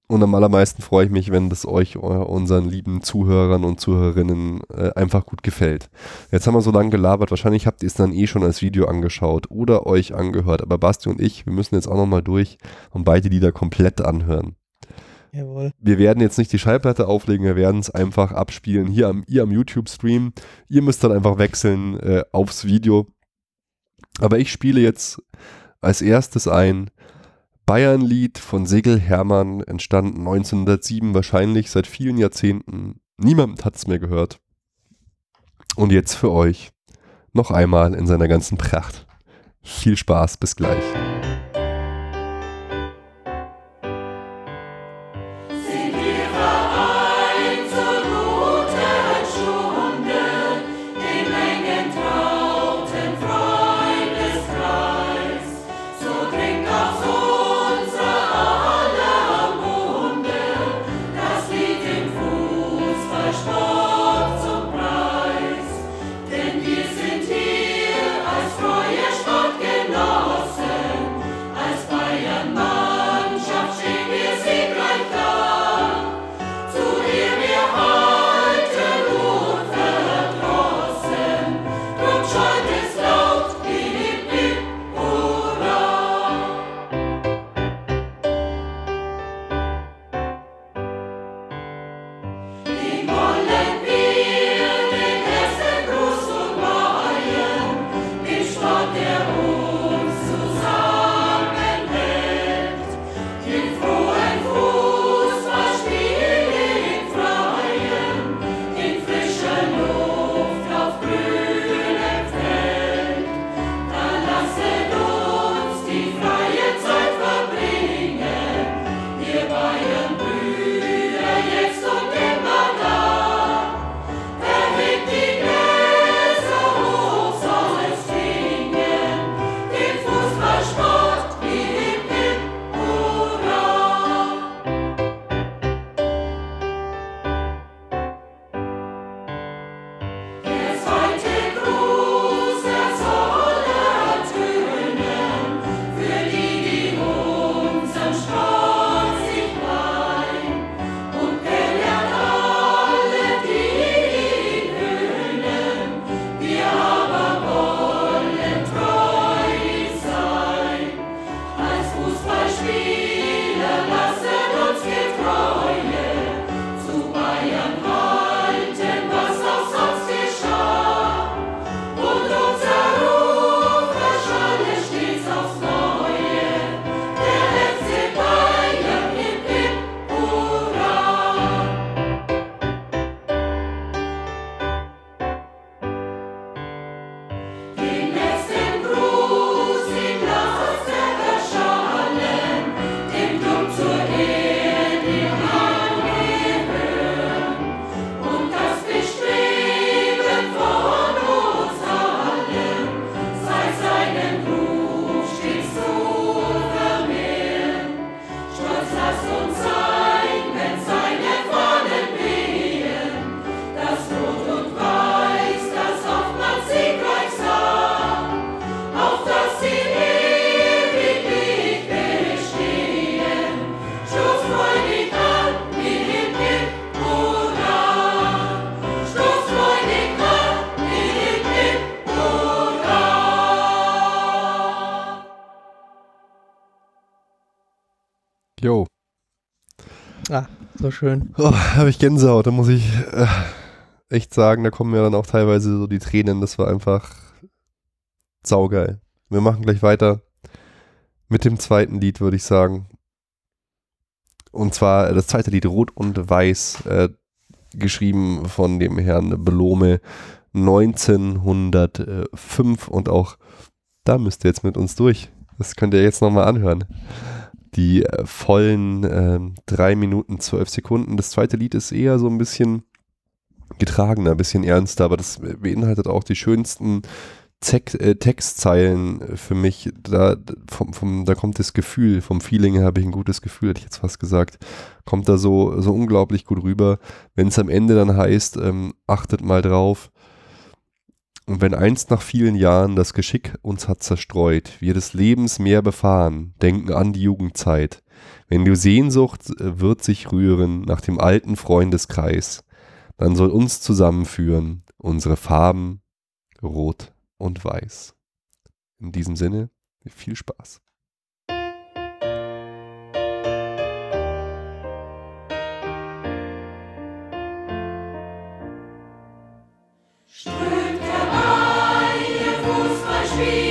Und am allermeisten freue ich mich, wenn das euch, eu- unseren lieben Zuhörern und Zuhörerinnen, äh, einfach gut gefällt. Jetzt haben wir so lange gelabert, wahrscheinlich habt ihr es dann eh schon als Video angeschaut oder euch angehört. Aber Basti und ich, wir müssen jetzt auch nochmal durch und beide Lieder komplett anhören Jawohl. wir werden jetzt nicht die Schallplatte auflegen, wir werden es einfach abspielen. Hier am, ihr am YouTube-Stream. Ihr müsst dann einfach wechseln äh, aufs Video. Aber ich spiele jetzt als erstes ein Bayern-Lied von Segel Hermann, entstanden 1907, wahrscheinlich seit vielen Jahrzehnten. Niemand hat es mehr gehört. Und jetzt für euch noch einmal in seiner ganzen Pracht. Viel Spaß, bis gleich. So schön. Oh, habe ich Gänsehaut, da muss ich äh, echt sagen, da kommen mir dann auch teilweise so die Tränen, das war einfach saugeil. Wir machen gleich weiter mit dem zweiten Lied, würde ich sagen. Und zwar äh, das zweite Lied Rot und Weiß, äh, geschrieben von dem Herrn Belome 1905 und auch da müsst ihr jetzt mit uns durch. Das könnt ihr jetzt nochmal anhören. Die äh, vollen äh, 3 Minuten 12 Sekunden. Das zweite Lied ist eher so ein bisschen getragener, ein bisschen ernster, aber das beinhaltet auch die schönsten Zek äh, Textzeilen für mich. Da, vom, vom, da kommt das Gefühl, vom Feeling her habe ich ein gutes Gefühl, hätte ich jetzt fast gesagt. Kommt da so, so unglaublich gut rüber. Wenn es am Ende dann heißt, ähm, achtet mal drauf, und wenn einst nach vielen Jahren das Geschick uns hat zerstreut, wir des Lebens mehr befahren, denken an die Jugendzeit. Wenn die Sehnsucht äh, wird sich rühren nach dem alten Freundeskreis, dann soll uns zusammenführen unsere Farben rot und weiß. In diesem Sinne, viel Spaß. Fußballspieler,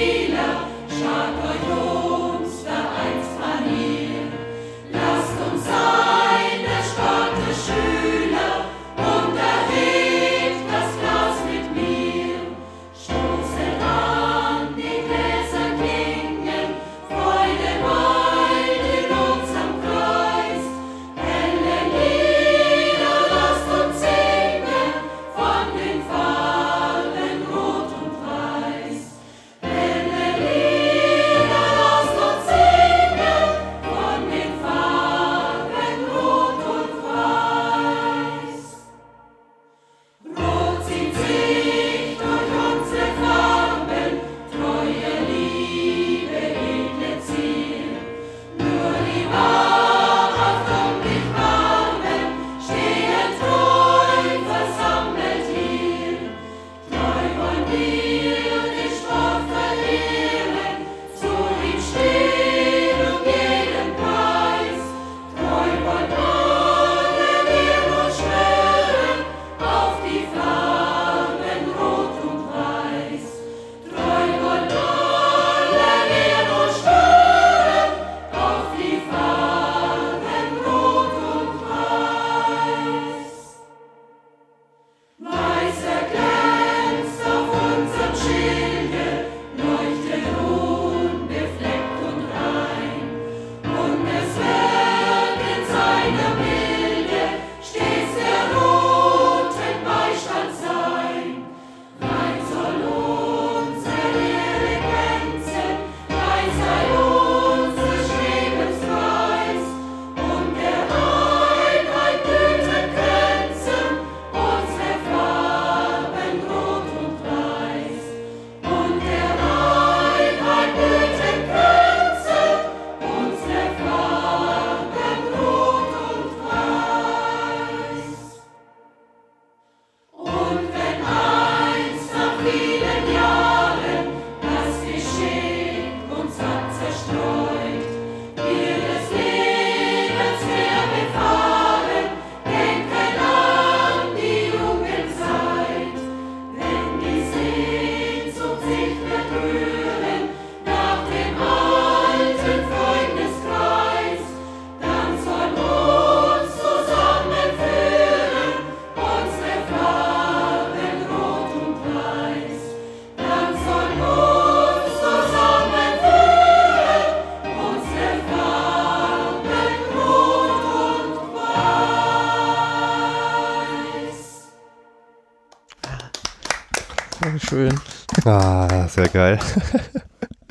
schön. Ah, sehr geil.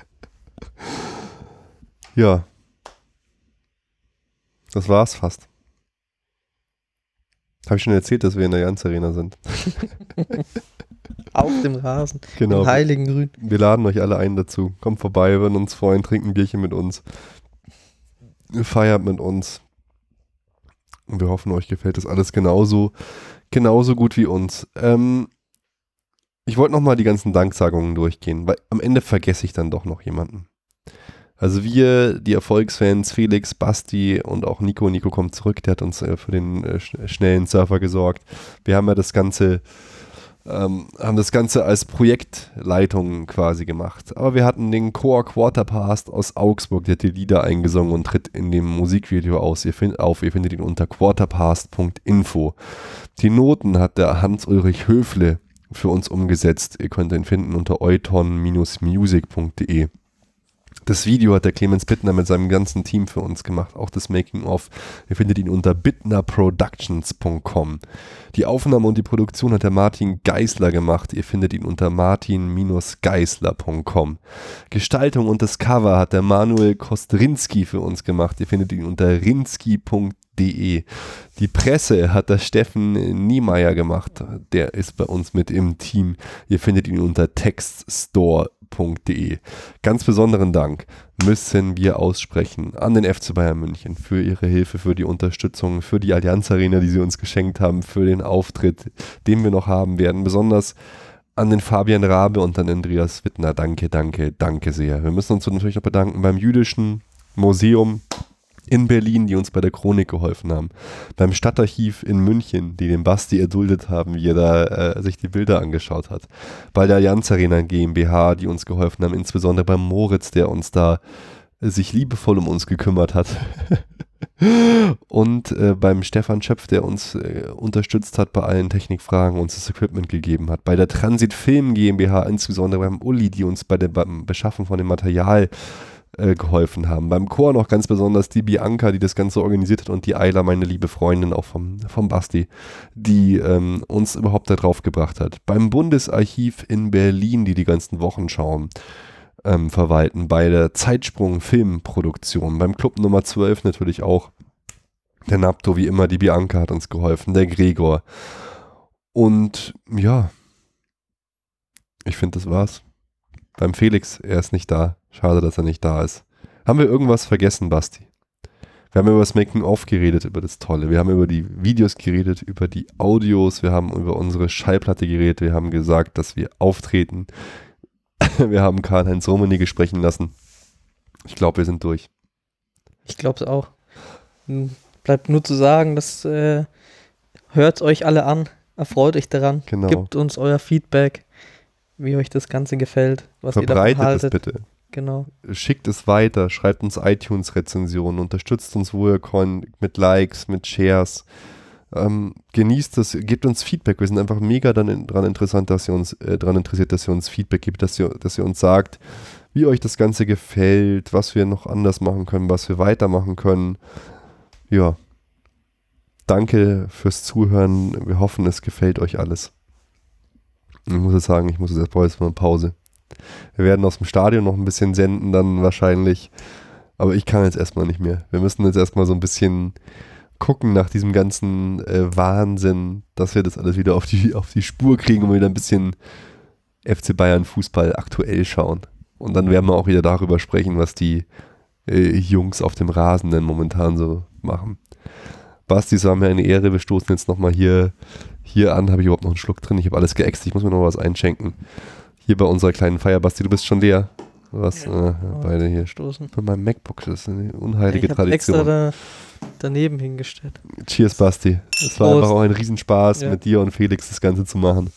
ja. Das war's fast. Habe ich schon erzählt, dass wir in der Jans Arena sind. Auf dem Rasen. Genau. Im heiligen Grün. Wir laden euch alle ein dazu. Kommt vorbei, wir würden uns freuen, trinken ein Bierchen mit uns. Feiert mit uns. Und wir hoffen, euch gefällt das alles genauso, genauso gut wie uns. Ähm, ich wollte nochmal die ganzen Danksagungen durchgehen, weil am Ende vergesse ich dann doch noch jemanden. Also wir, die Erfolgsfans, Felix, Basti und auch Nico, Nico kommt zurück, der hat uns äh, für den äh, sch- schnellen Surfer gesorgt. Wir haben ja das Ganze, ähm, haben das Ganze als Projektleitung quasi gemacht. Aber wir hatten den Chor Quarterpast aus Augsburg, der hat die Lieder eingesungen und tritt in dem Musikvideo aus. Ihr find, auf. Ihr findet ihn unter quarterpast.info. Die Noten hat der Hans-Ulrich Höfle für uns umgesetzt. Ihr könnt ihn finden unter euton-music.de. Das Video hat der Clemens Bittner mit seinem ganzen Team für uns gemacht, auch das Making-of. Ihr findet ihn unter bittnerproductions.com. Die Aufnahme und die Produktion hat der Martin Geisler gemacht. Ihr findet ihn unter martin-geisler.com. Gestaltung und das Cover hat der Manuel Kostrinski für uns gemacht. Ihr findet ihn unter rinski.de. Die Presse hat der Steffen Niemeyer gemacht. Der ist bei uns mit im Team. Ihr findet ihn unter textstore.de. Ganz besonderen Dank müssen wir aussprechen an den FC Bayern München für ihre Hilfe, für die Unterstützung, für die Allianz Arena, die sie uns geschenkt haben, für den Auftritt, den wir noch haben werden. Besonders an den Fabian Rabe und an Andreas Wittner. Danke, danke, danke sehr. Wir müssen uns natürlich noch bedanken beim Jüdischen Museum in Berlin, die uns bei der Chronik geholfen haben. Beim Stadtarchiv in München, die den Basti erduldet haben, wie er da äh, sich die Bilder angeschaut hat. Bei der Allianz Arena GmbH, die uns geholfen haben, insbesondere beim Moritz, der uns da äh, sich liebevoll um uns gekümmert hat. Und äh, beim Stefan Schöpf, der uns äh, unterstützt hat bei allen Technikfragen, uns das Equipment gegeben hat. Bei der Transit Film GmbH, insbesondere beim Uli, die uns bei der, beim Beschaffen von dem Material äh, geholfen haben. Beim Chor noch ganz besonders die Bianca, die das Ganze organisiert hat und die Ayla, meine liebe Freundin, auch vom, vom Basti, die ähm, uns überhaupt da drauf gebracht hat. Beim Bundesarchiv in Berlin, die die ganzen Wochenschauen ähm, verwalten. Bei der Zeitsprung Filmproduktion. Beim Club Nummer 12 natürlich auch. Der Napto, wie immer, die Bianca hat uns geholfen. Der Gregor. Und ja, ich finde, das war's. Beim Felix, er ist nicht da. Schade, dass er nicht da ist. Haben wir irgendwas vergessen, Basti? Wir haben über das Making-of geredet, über das Tolle. Wir haben über die Videos geredet, über die Audios. Wir haben über unsere Schallplatte geredet. Wir haben gesagt, dass wir auftreten. Wir haben Karl-Heinz Rummenigge sprechen lassen. Ich glaube, wir sind durch. Ich glaube es auch. Bleibt nur zu sagen, dass äh, hört euch alle an, erfreut euch daran, Genau. gebt uns euer Feedback, wie euch das Ganze gefällt, was ihr davon Verbreitet es haltet. bitte. Genau. Schickt es weiter. Schreibt uns iTunes-Rezensionen. Unterstützt uns, wo ihr könnt, mit Likes, mit Shares. Ähm, genießt es, gebt uns Feedback. Wir sind einfach mega daran interessant, dass ihr uns äh, daran interessiert, dass ihr uns Feedback gibt, dass ihr, dass ihr uns sagt, wie euch das Ganze gefällt, was wir noch anders machen können, was wir weitermachen können. Ja. Danke fürs Zuhören. Wir hoffen, es gefällt euch alles. Ich muss jetzt sagen, ich muss jetzt erstmal Pause. Wir werden aus dem Stadion noch ein bisschen senden, dann wahrscheinlich. Aber ich kann jetzt erstmal nicht mehr. Wir müssen jetzt erstmal so ein bisschen gucken nach diesem ganzen äh, Wahnsinn, dass wir das alles wieder auf die, auf die Spur kriegen und wieder ein bisschen FC Bayern Fußball aktuell schauen. Und dann werden wir auch wieder darüber sprechen, was die äh, Jungs auf dem Rasen denn momentan so machen. Basti, es war mir eine Ehre. Wir stoßen jetzt nochmal hier, hier an. Habe ich überhaupt noch einen Schluck drin? Ich habe alles geäxt. Ich muss mir noch was einschenken. Hier bei unserer kleinen Feier. Basti, du bist schon leer. Was? Ja. Äh, beide hier. Stoßen. Bei meinem MacBook. Das ist eine unheilige ich habe extra Tradition. da, daneben hingestellt. Cheers, Basti. Es war Prost. einfach auch ein Riesenspaß, Ja. mit dir und Felix das Ganze zu machen.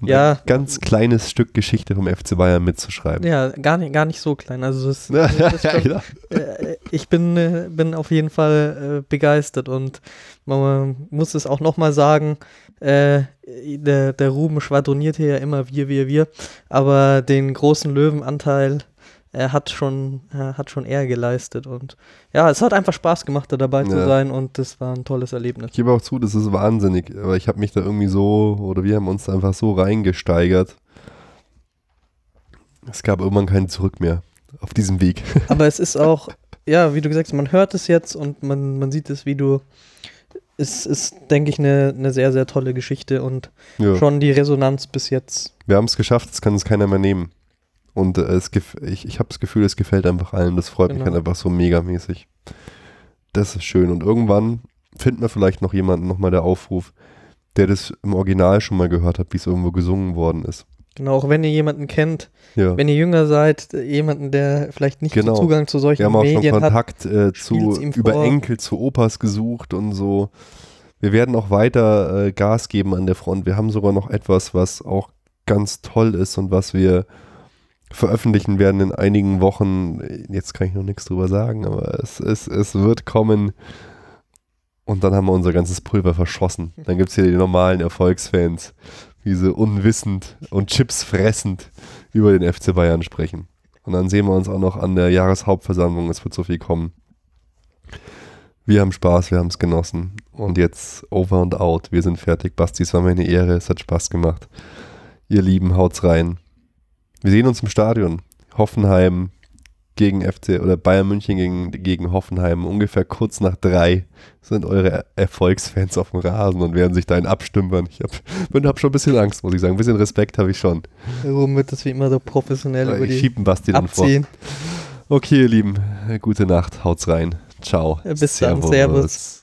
Und Ja. Ein ganz kleines Stück Geschichte vom FC Bayern mitzuschreiben. Ja, gar nicht, gar nicht so klein. Also das, das ist schon, genau. äh, ich bin, äh, bin auf jeden Fall äh, begeistert und man muss es auch nochmal sagen, äh, der, der Ruben schwadroniert hier ja immer wir, wir, wir, aber den großen Löwenanteil er hat schon, er hat schon er geleistet und ja, es hat einfach Spaß gemacht, da dabei zu Ja. sein und das war ein tolles Erlebnis. Ich gebe auch zu, das ist wahnsinnig, aber ich habe mich da irgendwie so, oder wir haben uns da einfach so reingesteigert. Es gab irgendwann kein Zurück mehr auf diesem Weg. Aber es ist auch, ja, wie du gesagt hast, man hört es jetzt und man, man sieht das Video. Es ist, denke ich, eine, eine sehr, sehr tolle Geschichte und Ja. schon die Resonanz bis jetzt. Wir haben es geschafft, es kann uns keiner mehr nehmen. Und äh, es ich, ich habe das Gefühl, es gefällt einfach allen. Das freut mich Genau. halt einfach so megamäßig. Das ist schön. Und irgendwann finden wir vielleicht noch jemanden, nochmal der Aufruf, der das im Original schon mal gehört hat, wie es irgendwo gesungen worden ist. Genau, auch wenn ihr jemanden kennt, Ja. wenn ihr jünger seid, jemanden, der vielleicht nicht Genau. so Zugang zu solchen Wir haben auch schon Medien hat. Kontakt äh, zu, über. Enkel zu Opas gesucht und so. Wir werden auch weiter äh, Gas geben an der Front. Wir haben sogar noch etwas, was auch ganz toll ist und was wir veröffentlichen werden in einigen Wochen. Jetzt kann ich noch nichts drüber sagen, aber es, es, es wird kommen. Und dann haben wir unser ganzes Pulver verschossen. Dann gibt es hier die normalen Erfolgsfans, wie sie unwissend und Chips fressend über den FC Bayern sprechen. Und dann sehen wir uns auch noch an der Jahreshauptversammlung. Es wird so viel kommen. Wir haben Spaß, wir haben es genossen. Und jetzt over and out. Wir sind fertig. Basti, es war mir eine Ehre. Es hat Spaß gemacht. Ihr Lieben, haut's rein. Wir sehen uns im Stadion. Hoffenheim gegen FC oder Bayern München gegen, gegen Hoffenheim. Ungefähr kurz nach drei sind eure Erfolgsfans auf dem Rasen und werden sich dahin abstümpern. Ich habe hab schon ein bisschen Angst, muss ich sagen. Ein bisschen Respekt habe ich schon. Warum wird das wie immer so professionell über Ich die schieb einen Basti dann vor. abziehen? Okay, ihr Lieben, gute Nacht, haut's rein. Ciao. Bis dann, Servus.